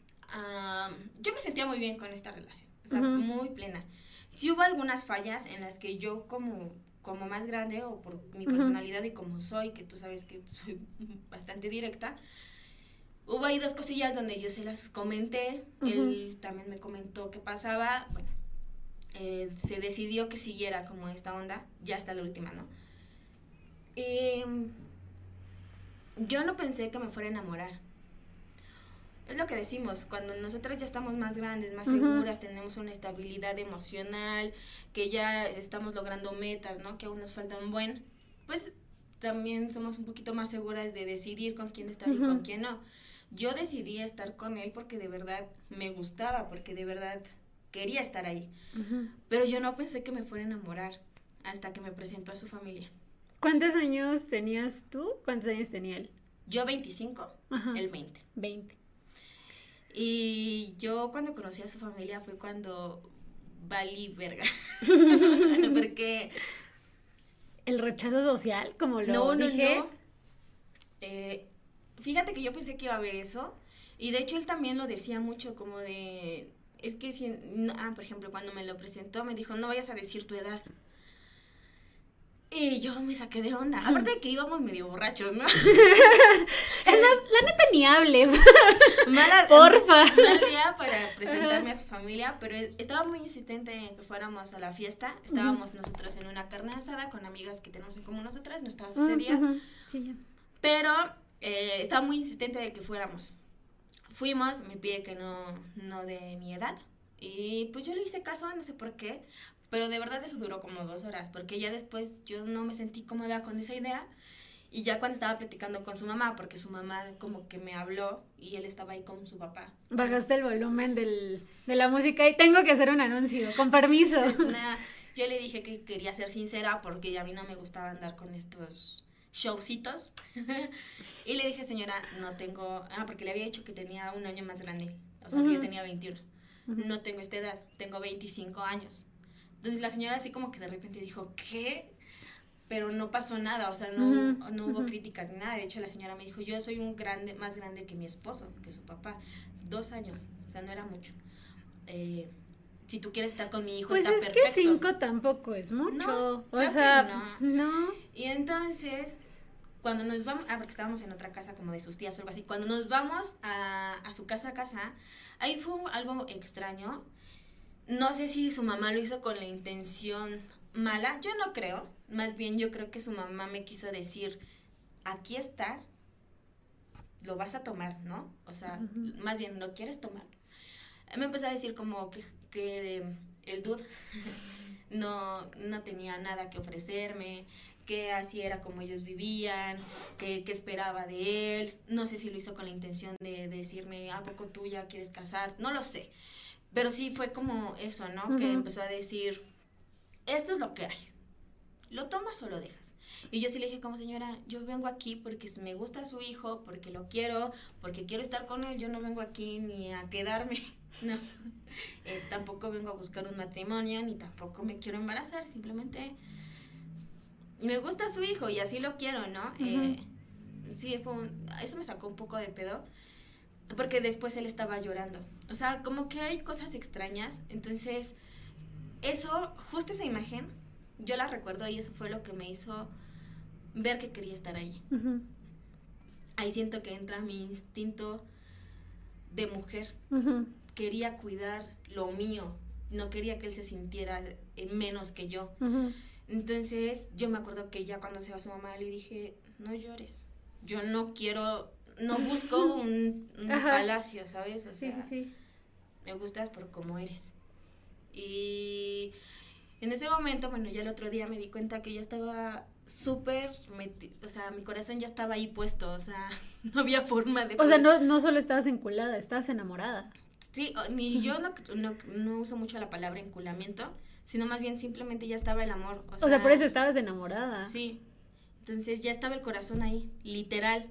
yo me sentía muy bien con esta relación, o sea, muy plena. Sí hubo algunas fallas en las que yo como, como más grande o por mi personalidad y como soy, que tú sabes que soy bastante directa, hubo ahí dos cosillas donde yo se las comenté, él también me comentó qué pasaba, bueno, eh, se decidió que siguiera como esta onda, ya hasta la última, ¿no? Y yo no pensé que me fuera a enamorar es lo que decimos, cuando nosotras ya estamos más grandes, más seguras, tenemos una estabilidad emocional, que ya estamos logrando metas, ¿no? Que aún nos falta un buen, pues también somos un poquito más seguras de decidir con quién estar y con quién no. Yo decidí estar con él porque de verdad me gustaba, porque de verdad quería estar ahí. Pero yo no pensé que me fuera a enamorar hasta que me presentó a su familia. ¿Cuántos años tenías tú? ¿Cuántos años tenía él? Yo 25, él 20. 20. Y yo cuando conocí a su familia fue cuando valí verga. Porque... El rechazo social, como lo no, dije. No, eh, fíjate que yo pensé que iba a haber eso, Y de hecho él también lo decía mucho como de, es que si, ah, por ejemplo, cuando me lo presentó me dijo, no vayas a decir tu edad. Y yo me saqué de onda. Aparte de que íbamos medio borrachos, ¿no? es más, la neta ni hables. Mala, Porfa. Mal día para presentarme a su familia, pero estaba muy insistente en que fuéramos a la fiesta. Estábamos nosotros en una carne asada con amigas que tenemos en común nosotras, no estaba ese día. sí, Pero eh, estaba muy insistente de que fuéramos. Fuimos, me pide que no, no de mi edad. Y pues yo le hice caso, no sé por qué, pero de verdad eso duró como dos horas, porque ya después yo no me sentí cómoda con esa idea. Y ya cuando estaba platicando con su mamá, porque su mamá como que me habló y él estaba ahí con su papá. Bajaste el volumen del, de la música y tengo que hacer un anuncio, con permiso. yo le dije que quería ser sincera porque a mí no me gustaba andar con estos showcitos. y le dije, señora, no tengo, ah, porque le había dicho que tenía un año más grande, o sea, que yo tenía 21. No tengo esta edad, tengo 25 años. Entonces la señora así como que de repente dijo, ¿qué? Pero no pasó nada, o sea, no, no hubo críticas ni nada. De hecho, la señora me dijo, yo soy un grande, más grande que mi esposo, que su papá. Dos años, o sea, no era mucho. Eh, si tú quieres estar con mi hijo, pues está es que cinco tampoco es mucho. o sea, no. Y entonces, cuando nos vamos, ah, porque estábamos en otra casa como de sus tías o algo así, cuando nos vamos a, a su casa a casa, ahí fue algo extraño no sé si su mamá lo hizo con la intención mala, yo no creo, más bien yo creo que su mamá me quiso decir, aquí está, lo vas a tomar, ¿no? O sea, más bien, ¿lo quieres tomar? Me empezó a decir como que, que el dude no, no tenía nada que ofrecerme, que así era como ellos vivían, que, que, esperaba de él. No sé si lo hizo con la intención de, de decirme, ¿a poco tú ya quieres casar? No lo sé. Pero sí fue como eso, ¿no? Que empezó a decir, esto es lo que hay. ¿Lo tomas o lo dejas? Y yo sí le dije como señora, yo vengo aquí porque me gusta su hijo, porque lo quiero, porque quiero estar con él, yo no vengo aquí ni a quedarme, no. Eh, tampoco vengo a buscar un matrimonio, ni tampoco me quiero embarazar, simplemente me gusta su hijo y así lo quiero, ¿no? Eh, sí, fue eso me sacó un poco de pedo, porque después él estaba llorando. O sea, como que hay cosas extrañas. Entonces, eso, justo esa imagen, yo la recuerdo y eso fue lo que me hizo ver que quería estar ahí. Ahí siento que entra mi instinto de mujer. Quería cuidar lo mío. No quería que él se sintiera menos que yo. Entonces, yo me acuerdo que ya cuando se va su mamá le dije, no llores. Yo no quiero no busco un, palacio, ¿sabes? sí, sí, sí. Me gustas por cómo eres. Y en ese momento, bueno, ya el otro día me di cuenta que ya estaba súper o sea, mi corazón ya estaba ahí puesto, o sea, no había forma de... O sea, no, no solo estabas enculada, estabas enamorada. Sí, ni yo no, no, no, uso mucho la palabra enculamiento, sino más bien simplemente ya estaba el amor. O sea, o sea, por eso estabas enamorada. Sí, entonces ya estaba el corazón ahí, literal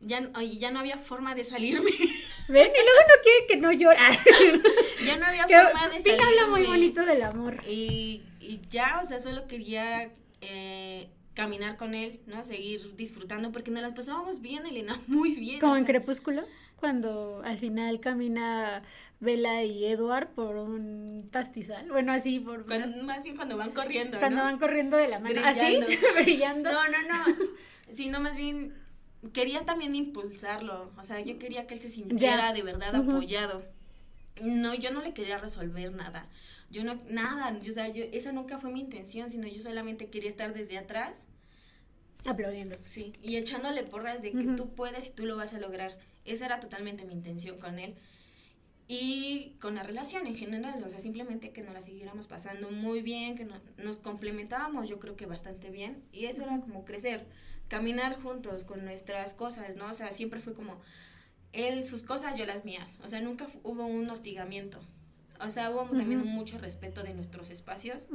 ya, ya no había forma de salirme. ¿Ven? Y luego no quiere que no llore. ya no había forma de salirme. habla muy bonito del amor. Y, y ya, o sea, solo quería eh, caminar con él, ¿no? Seguir disfrutando, porque nos las pasábamos bien, Elena, muy bien. Como en Crepúsculo, cuando al final camina Bella y Edward por un pastizal. Bueno, así, por. más bien cuando van corriendo. Cuando van corriendo de la mano. ¿Así? Brillando. No, no, no. Sino más bien quería también impulsarlo, o sea, yo quería que él se sintiera de verdad apoyado. No, yo no le quería resolver nada. Yo no, nada, o sea, yo, esa nunca fue mi intención, sino yo solamente quería estar desde atrás. Aplaudiendo. Sí, y echándole porras de que tú puedes y tú lo vas a lograr. Esa era totalmente mi intención con él. Y con la relación en general, o sea, simplemente que nos la siguiéramos pasando muy bien, que nos complementábamos, yo creo que bastante bien. Y eso era como crecer caminar juntos con nuestras cosas, ¿no? O sea, siempre fue como él sus cosas, yo las mías. O sea, nunca hubo un hostigamiento. O sea, hubo también mucho respeto de nuestros espacios.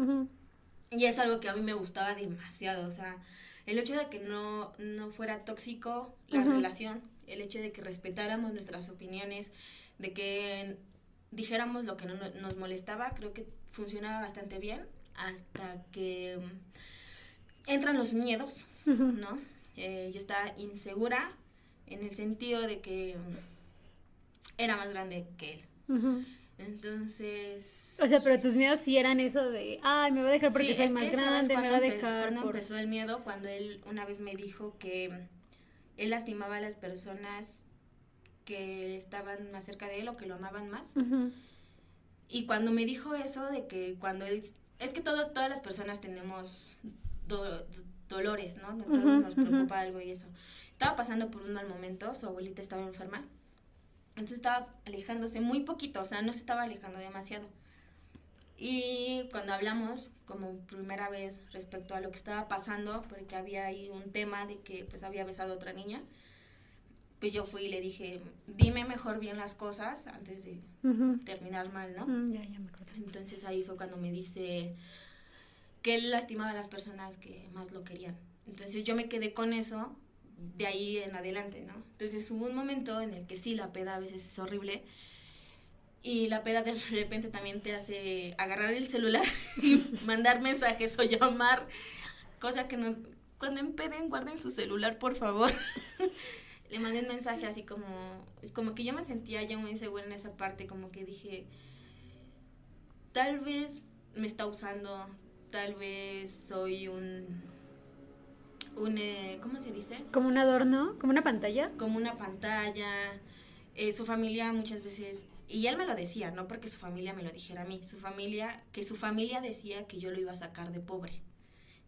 Y es algo que a mí me gustaba demasiado. O sea, el hecho de que no, no fuera tóxico la relación, el hecho de que respetáramos nuestras opiniones, de que dijéramos lo que no, nos molestaba, creo que funcionaba bastante bien hasta que entran los miedos, ¿no? Eh, yo estaba insegura en el sentido de que era más grande que él. Entonces. O sea, pero tus miedos sí eran eso de, ay, me va a dejar porque soy más grande, me va a dejar. Cuando empezó el miedo, cuando él una vez me dijo que él lastimaba a las personas que estaban más cerca de él o que lo amaban más. Y cuando me dijo eso de que cuando él. Es que todo, todas las personas tenemos dolores, ¿no? Todos nos preocupa algo y eso. Estaba pasando por un mal momento, su abuelita estaba enferma entonces estaba alejándose muy poquito, o sea, no se estaba alejando demasiado. Y cuando hablamos, como primera vez, respecto a lo que estaba pasando, porque había ahí un tema de que pues había besado a otra niña, pues yo fui y le dije, dime mejor bien las cosas antes de terminar mal, ¿no? Mm, ya, ya me acuerdo. Entonces ahí fue cuando me dice que él lastimaba a las personas que más lo querían. Entonces yo me quedé con eso de ahí en adelante, ¿no? Entonces hubo un momento en el que sí, la peda a veces es horrible y la peda de repente también te hace agarrar el celular y mandar mensajes o llamar, cosa que no, cuando empeden guarden su celular, por favor. Le mandé un mensaje así como, como que yo me sentía ya muy insegura en esa parte, como que dije, tal vez me está usando, tal vez soy un un, eh, ¿cómo se dice? Como un adorno, como una pantalla. Como una pantalla. Eh, su familia muchas veces, y él me lo decía, no porque su familia me lo dijera a mí, su familia, que su familia decía que yo lo iba a sacar de pobre.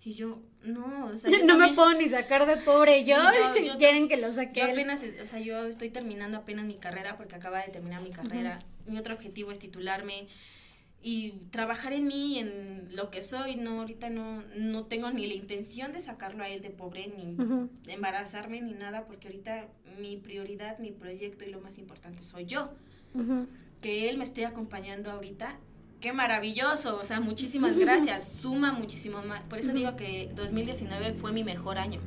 Y yo, no, o sea, no me puedo ni sacar de pobre, yo, quieren que lo saque. Yo apenas, o sea, yo estoy terminando apenas mi carrera porque acaba de terminar mi carrera. Mi otro objetivo es titularme y trabajar en mí, en lo que soy, no, ahorita no, no tengo ni la intención de sacarlo a él de pobre, ni embarazarme, ni nada, porque ahorita mi prioridad, mi proyecto y lo más importante soy yo. Que él me esté acompañando ahorita, qué maravilloso, o sea, muchísimas gracias, suma muchísimo más. Por eso digo que 2019 fue mi mejor año,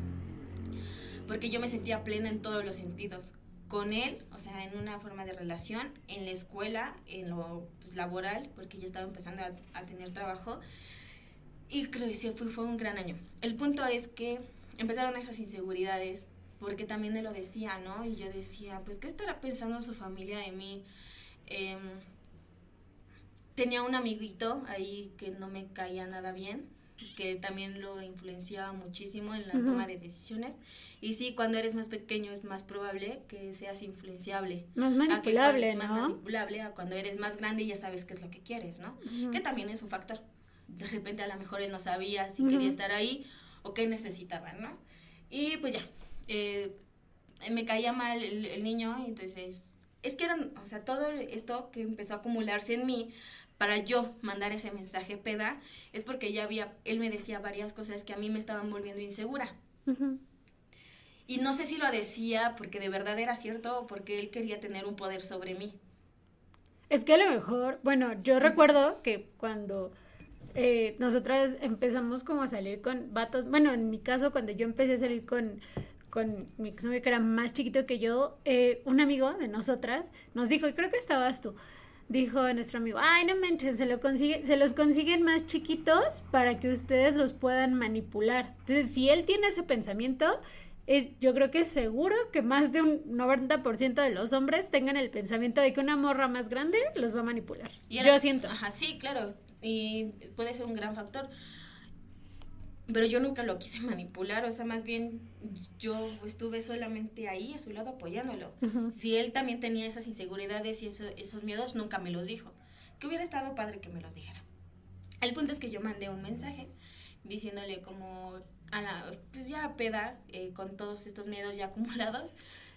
porque yo me sentía plena en todos los sentidos con él, o sea, en una forma de relación, en la escuela, en lo pues, laboral, porque ya estaba empezando a, tener trabajo. Y creo que sí, fue, fue un gran año. El punto es que empezaron esas inseguridades, porque también él lo decía, ¿no? Y yo decía, pues, ¿qué estará pensando su familia de mí? Em, tenía un amiguito ahí que no me caía nada bien, que también lo influenciaba muchísimo en la toma de decisiones. Y sí, cuando eres más pequeño es más probable que seas influenciable. Más manipulable, ¿no? Más manipulable a cuando eres más grande y ya sabes qué es lo que quieres, ¿no? Que también es un factor. De repente a lo mejor él no sabía si quería estar ahí o qué necesitaba, ¿no? Y pues ya, eh, me caía mal el, el niño, entonces es que eran, o sea, todo esto que empezó a acumularse en mí para yo mandar ese mensaje peda es porque ya había, él me decía varias cosas que a mí me estaban volviendo insegura. Y no sé si lo decía porque de verdad era cierto o porque él quería tener un poder sobre mí. Es que a lo mejor, bueno, yo recuerdo que cuando eh, nosotras empezamos como a salir con vatos, bueno, en mi caso cuando yo empecé a salir con, con mi novio que era más chiquito que yo, eh, un amigo de nosotras nos dijo, y creo que estabas tú, dijo nuestro amigo, ay, no manchen, se, lo consigue, se los consiguen más chiquitos para que ustedes los puedan manipular. Entonces, si él tiene ese pensamiento, es, yo creo que es seguro que más de un 90% de los hombres tengan el pensamiento de que una morra más grande los va a manipular. yo siento. Ajá, sí, claro, y puede ser un gran factor pero yo nunca lo quise manipular, o sea, más bien yo estuve solamente ahí a su lado apoyándolo. Si él también tenía esas inseguridades y esos miedos, nunca me los dijo. Que hubiera estado padre que me los dijera. El punto es que yo mandé un mensaje diciéndole como a la, pues ya peda, eh, con todos estos miedos ya acumulados,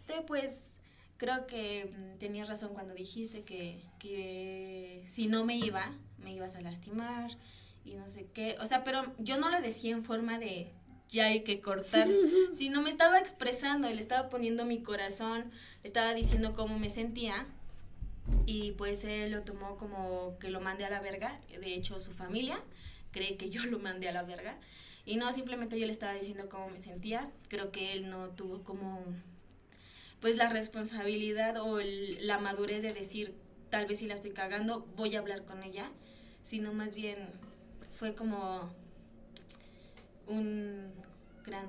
de pues creo que mm, tenías razón cuando dijiste que, que si no me iba, me ibas a lastimar y no sé qué. O sea, pero yo no lo decía en forma de ya hay que cortar, sino me estaba expresando le estaba poniendo mi corazón, le estaba diciendo cómo me sentía y pues él lo tomó como que lo mandé a la verga. De hecho, su familia cree que yo lo mandé a la verga. Y no, simplemente yo le estaba diciendo cómo me sentía. Creo que él no tuvo como pues la responsabilidad o la madurez de decir, tal vez si la estoy cagando, voy a hablar con ella, sino más bien fue como un gran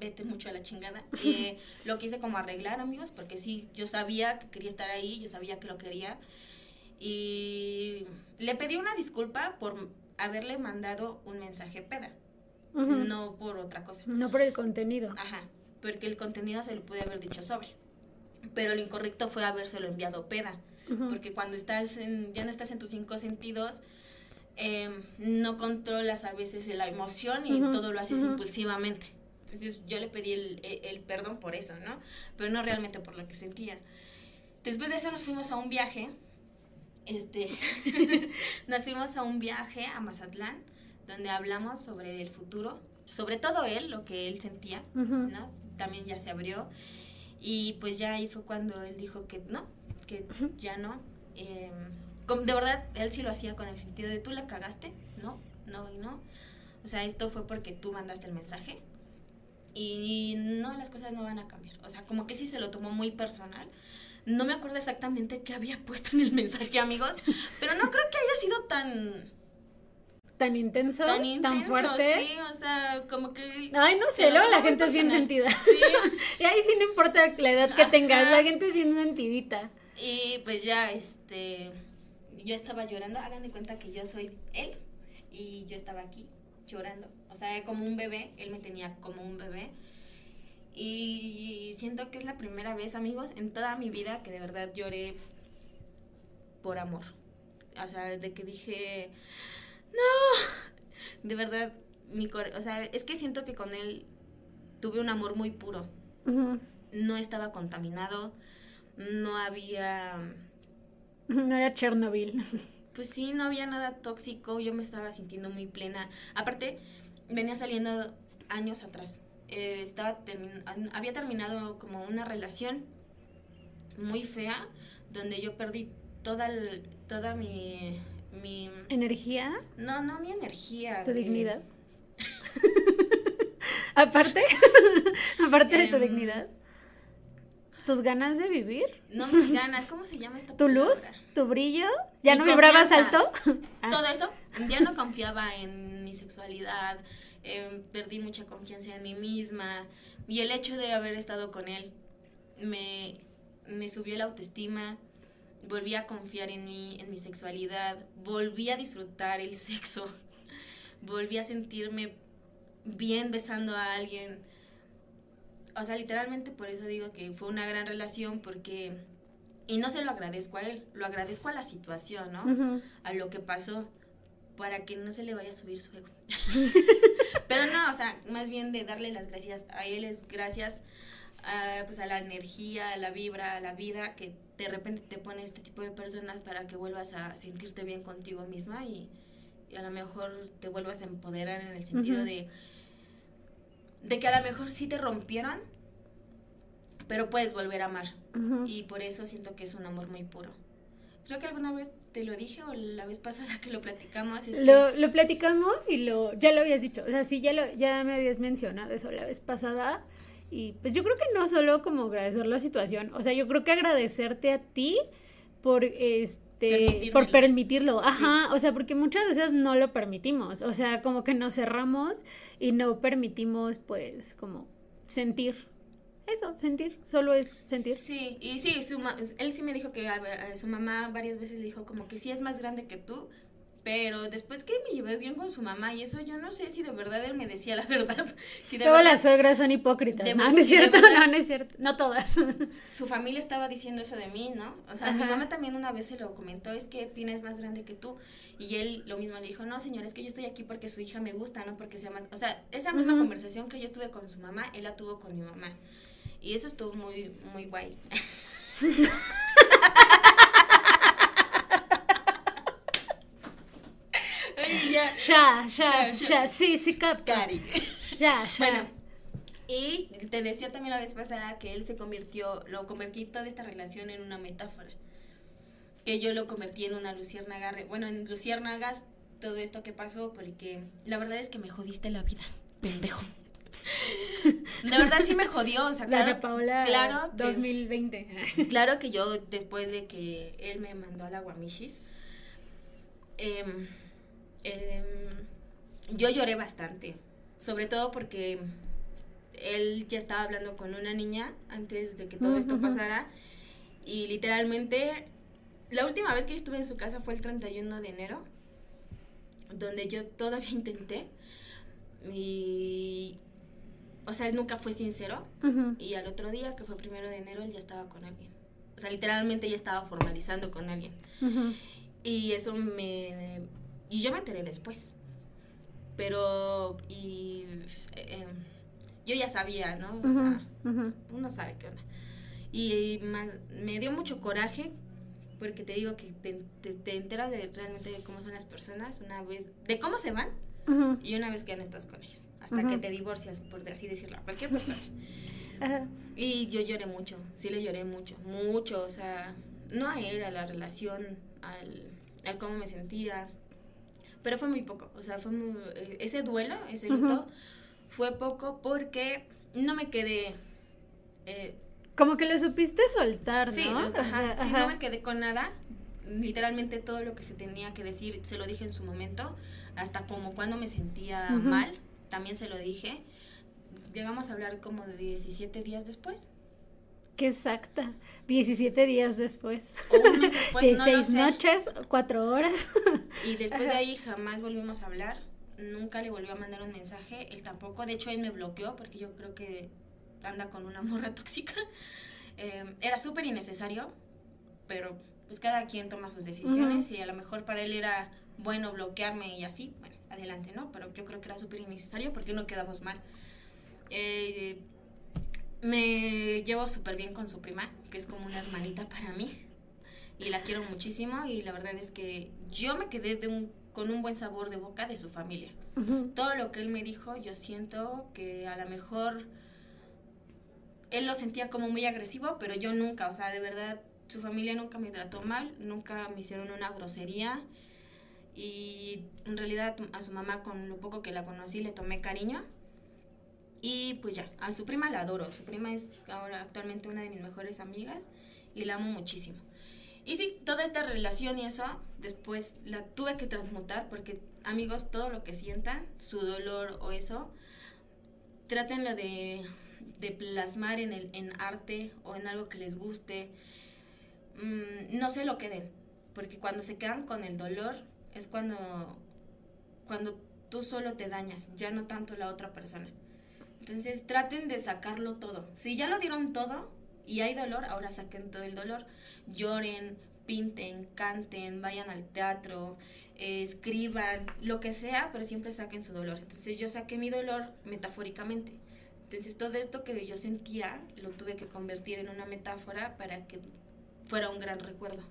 vete mucho a la chingada. Eh, lo quise como arreglar, amigos, porque sí, yo sabía que quería estar ahí, yo sabía que lo quería. Y le pedí una disculpa por haberle mandado un mensaje peda, no por otra cosa. No por el contenido. Ajá, porque el contenido se lo pude haber dicho sobre. Pero lo incorrecto fue habérselo enviado peda, porque cuando estás en, ya no estás en tus cinco sentidos, em, no controlas a veces la emoción y todo lo haces impulsivamente. Entonces yo le pedí el, el, perdón por eso, ¿no? Pero no realmente por lo que sentía. Después de eso nos fuimos a un viaje este, nos fuimos a un viaje a Mazatlán, donde hablamos sobre el futuro, sobre todo él, lo que él sentía, ¿no? También ya se abrió. Y pues ya ahí fue cuando él dijo que no, que ya no. Eh, de verdad, él sí lo hacía con el sentido de tú la cagaste, no, no y no. O sea, esto fue porque tú mandaste el mensaje. Y no, las cosas no van a cambiar. O sea, como que sí se lo tomó muy personal. No me acuerdo exactamente qué había puesto en el mensaje, amigos, pero no creo que haya sido tan tan intenso, tan, intenso, tan fuerte. Sí, o sea, como que. Ay, no sé, luego la gente es bien sentida. Sí. y ahí sí no importa la edad que tengas, la gente es bien sentidita. Y pues ya, este. Yo estaba llorando, hagan de cuenta que yo soy él y yo estaba aquí llorando. O sea, como un bebé, él me tenía como un bebé. Y siento que es la primera vez, amigos, en toda mi vida que de verdad lloré por amor. O sea, de que dije, no, de verdad, mi o sea, es que siento que con él tuve un amor muy puro. No estaba contaminado, no había... No era Chernobyl. Pues sí, no había nada tóxico, yo me estaba sintiendo muy plena. Aparte, venía saliendo años atrás eh, estaba había terminado como una relación muy fea donde yo perdí toda, toda mi, mi... ¿Energía? No, no mi energía. ¿Tu dignidad? aparte, aparte de tu em, dignidad. ¿Tus ganas de vivir? No mis ganas, ¿cómo se llama esta ¿Tu luz? ¿Tu brillo? ¿Ya no vibrabas alto? Todo eso, ya no confiaba en mi sexualidad, Em, perdí mucha confianza en mí misma y el hecho de haber estado con él me, me subió la autoestima, volví a confiar en mí, en mi sexualidad, volví a disfrutar el sexo, volví a sentirme bien besando a alguien. O sea, literalmente por eso digo que fue una gran relación porque... Y no se lo agradezco a él, lo agradezco a la situación, ¿no? A lo que pasó, para que no se le vaya a subir su ego. Pero no, o sea, más bien de darle las gracias a él es gracias a, pues a la energía, a la vibra, a la vida que de repente te pone este tipo de personas para que vuelvas a sentirte bien contigo misma y, a lo mejor te vuelvas a empoderar en el sentido de de que a lo mejor sí te rompieron, pero puedes volver a amar. Y por eso siento que es un amor muy puro. Creo que alguna vez te lo dije o la vez pasada que lo platicamos. lo, lo platicamos y lo ya lo habías dicho. O sea, sí, ya, lo, ya me habías mencionado eso la vez pasada. Y pues yo creo que no solo como agradecer la situación, o sea, yo creo que agradecerte a ti por este por permitirlo. Ajá, o sea, porque muchas veces no lo permitimos, o sea, como que nos cerramos y no permitimos pues como sentir eso, sentir, solo es sentir. Sí, y sí, su él sí me dijo que a, su mamá varias veces le dijo como que sí es más grande que tú, pero después que me llevé bien con su mamá y eso yo no sé si de verdad él me decía la verdad. Si Todas las suegras son hipócritas. no, no es cierto, no, no es cierto, no todas. Su familia estaba diciendo eso de mí, ¿no? O sea, mi mamá también una vez se lo comentó, es que Pina es más grande que tú. Y él lo mismo le dijo, no señor, es que yo estoy aquí porque su hija me gusta, no porque sea más... O sea, esa misma conversación que yo tuve con su mamá, él la tuvo con mi mamá. Y eso estuvo muy, muy guay. ya, ya, ya, ya, sí, sí capto. Cari. Ya, ya. Bueno, y te decía también la vez pasada que él se convirtió, lo convertí toda esta relación en una metáfora. Que yo lo convertí en una luciérnaga, bueno, en luciérnagas todo esto que pasó, porque la verdad es que me jodiste la vida, pendejo. De verdad sí me jodió, o sea, claro, claro 2020. claro que yo después de que él me mandó al aguamichis, em, em, yo lloré bastante, sobre todo porque él ya estaba hablando con una niña antes de que todo esto pasara y literalmente la última vez que yo estuve en su casa fue el 31 de enero, donde yo todavía intenté y o sea, él nunca fue sincero y al otro día, que fue primero de enero, él ya estaba con alguien. O sea, literalmente ya estaba formalizando con alguien. Y eso me... Y yo me enteré después. Pero... Y... eh, yo ya sabía, ¿no? O sea, uno sabe qué onda. Y ma- me dio mucho coraje porque te digo que te, te- te enteras de realmente de cómo son las personas una vez, de cómo se van Y una vez que ya no estás con ellos. Hasta que te divorcias, por así decirlo, a cualquier persona. Ajá. Y yo lloré mucho, sí le lloré mucho, mucho, o sea, no a él, a la relación, al, al cómo me sentía, pero fue muy poco, o sea, fue muy, eh, ese duelo, ese luto, fue poco porque no me quedé, eh, Como que lo supiste soltar, ¿no? sí, o- O sea, ajá, sí, ajá. no me quedé con nada, literalmente todo lo que se tenía que decir se lo dije en su momento, hasta como cuando me sentía mal, también se lo dije, llegamos a hablar como de 17 días después. Qué exacta. 17 días después. O un mes después, no lo 16 sé. noches, 4 horas. Y después de ahí jamás volvimos a hablar. Nunca le volvió a mandar un mensaje. Él tampoco. De hecho, él me bloqueó porque yo creo que anda con una morra tóxica. Eh, era súper innecesario, pero pues cada quien toma sus decisiones y a lo mejor para él era bueno bloquearme y así. Bueno, adelante, ¿no? Pero yo creo que era súper innecesario porque no quedamos mal. Eh, me llevo súper bien con su prima, que es como una hermanita para mí y la quiero muchísimo y la verdad es que yo me quedé de un, con un buen sabor de boca de su familia. Ujú. Todo lo que él me dijo, yo siento que a lo mejor él lo sentía como muy agresivo, pero yo nunca, o sea, de verdad, su familia nunca me trató mal, nunca me hicieron una grosería y en realidad a su mamá con lo poco que la conocí le tomé cariño. Y pues ya, a su prima la adoro. Su prima es ahora actualmente una de mis mejores amigas y la amo muchísimo. Y sí, toda esta relación y eso, después la tuve que transmutar porque, amigos, todo lo que sientan, su dolor o eso, trátenlo de, de plasmar en, el, en arte o en algo que les guste. Mm, no se lo queden, porque cuando se quedan con el dolor es cuando, cuando tú solo te dañas, ya no tanto la otra persona. Entonces traten de sacarlo todo. Si ya lo dieron todo y hay dolor, ahora saquen todo el dolor. Lloren, pinten, canten, vayan al teatro, escriban, lo que sea, pero siempre saquen su dolor. Entonces yo saqué mi dolor metafóricamente. Entonces todo esto que yo sentía lo tuve que convertir en una metáfora para que fuera un gran recuerdo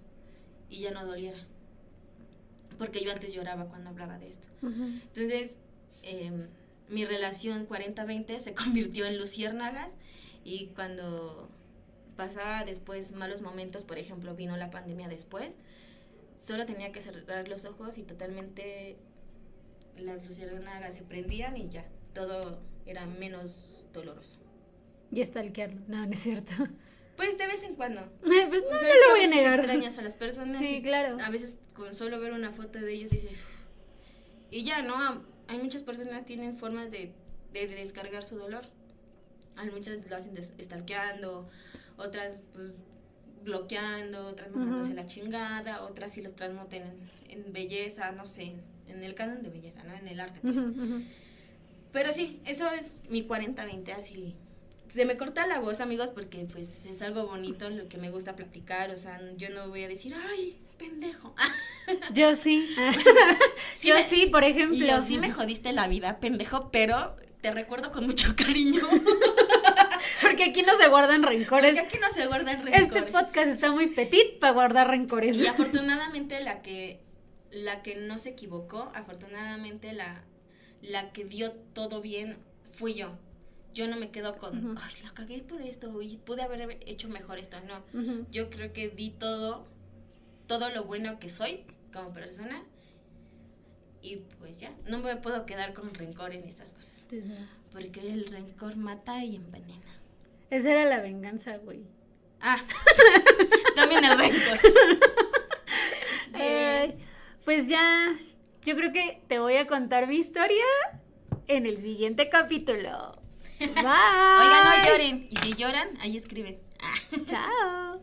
y ya no doliera. Porque yo antes lloraba cuando hablaba de esto. Ujú. Entonces, eh, mi relación 40-20 se convirtió en luciérnagas y cuando pasaba después malos momentos, por ejemplo, vino la pandemia después, solo tenía que cerrar los ojos y totalmente las luciérnagas se prendían y ya, todo era menos doloroso. Y stalkearlo. No, no es cierto. Pues de vez en cuando. pues no, no lo voy a negar. extrañas a las personas. Sí, claro. A veces con solo ver una foto de ellos dices, y ya, ¿no? Hay muchas personas que tienen formas de, de descargar su dolor. Hay muchas lo hacen stalkeando, otras pues bloqueando, otras mandándose Ujú. la chingada, otras sí los transmuten en, en belleza, no sé, en el canon de belleza, ¿no? En el arte, pues. Ujú, ujú. Pero sí, eso es mi 40-20, así. Se me corta la voz, amigos, porque pues es algo bonito lo que me gusta platicar, o sea, yo no voy a decir, ay, pendejo. Yo sí. Sí Yo me- sí, por ejemplo. Yo, sí me jodiste la vida, pendejo, pero te recuerdo con mucho cariño. Porque aquí no se guardan rencores. Porque aquí no se guardan rencores. Este podcast está muy petit para guardar rencores. Y afortunadamente la que, la que no se equivocó, afortunadamente la, la que dio todo bien fui yo. Yo no me quedo con, Ujú. ay, la cagué por esto y pude haber hecho mejor esto. No, yo creo que di todo, todo lo bueno que soy como persona. Y pues ya, no me puedo quedar con rencores ni estas cosas. Porque el rencor mata y envenena. Esa era la venganza, güey. Ah, también el rencor. Pues ya, yo creo que te voy a contar mi historia en el siguiente capítulo. Bye. Oigan, no lloren. Y si lloran, ahí escriben. Chao.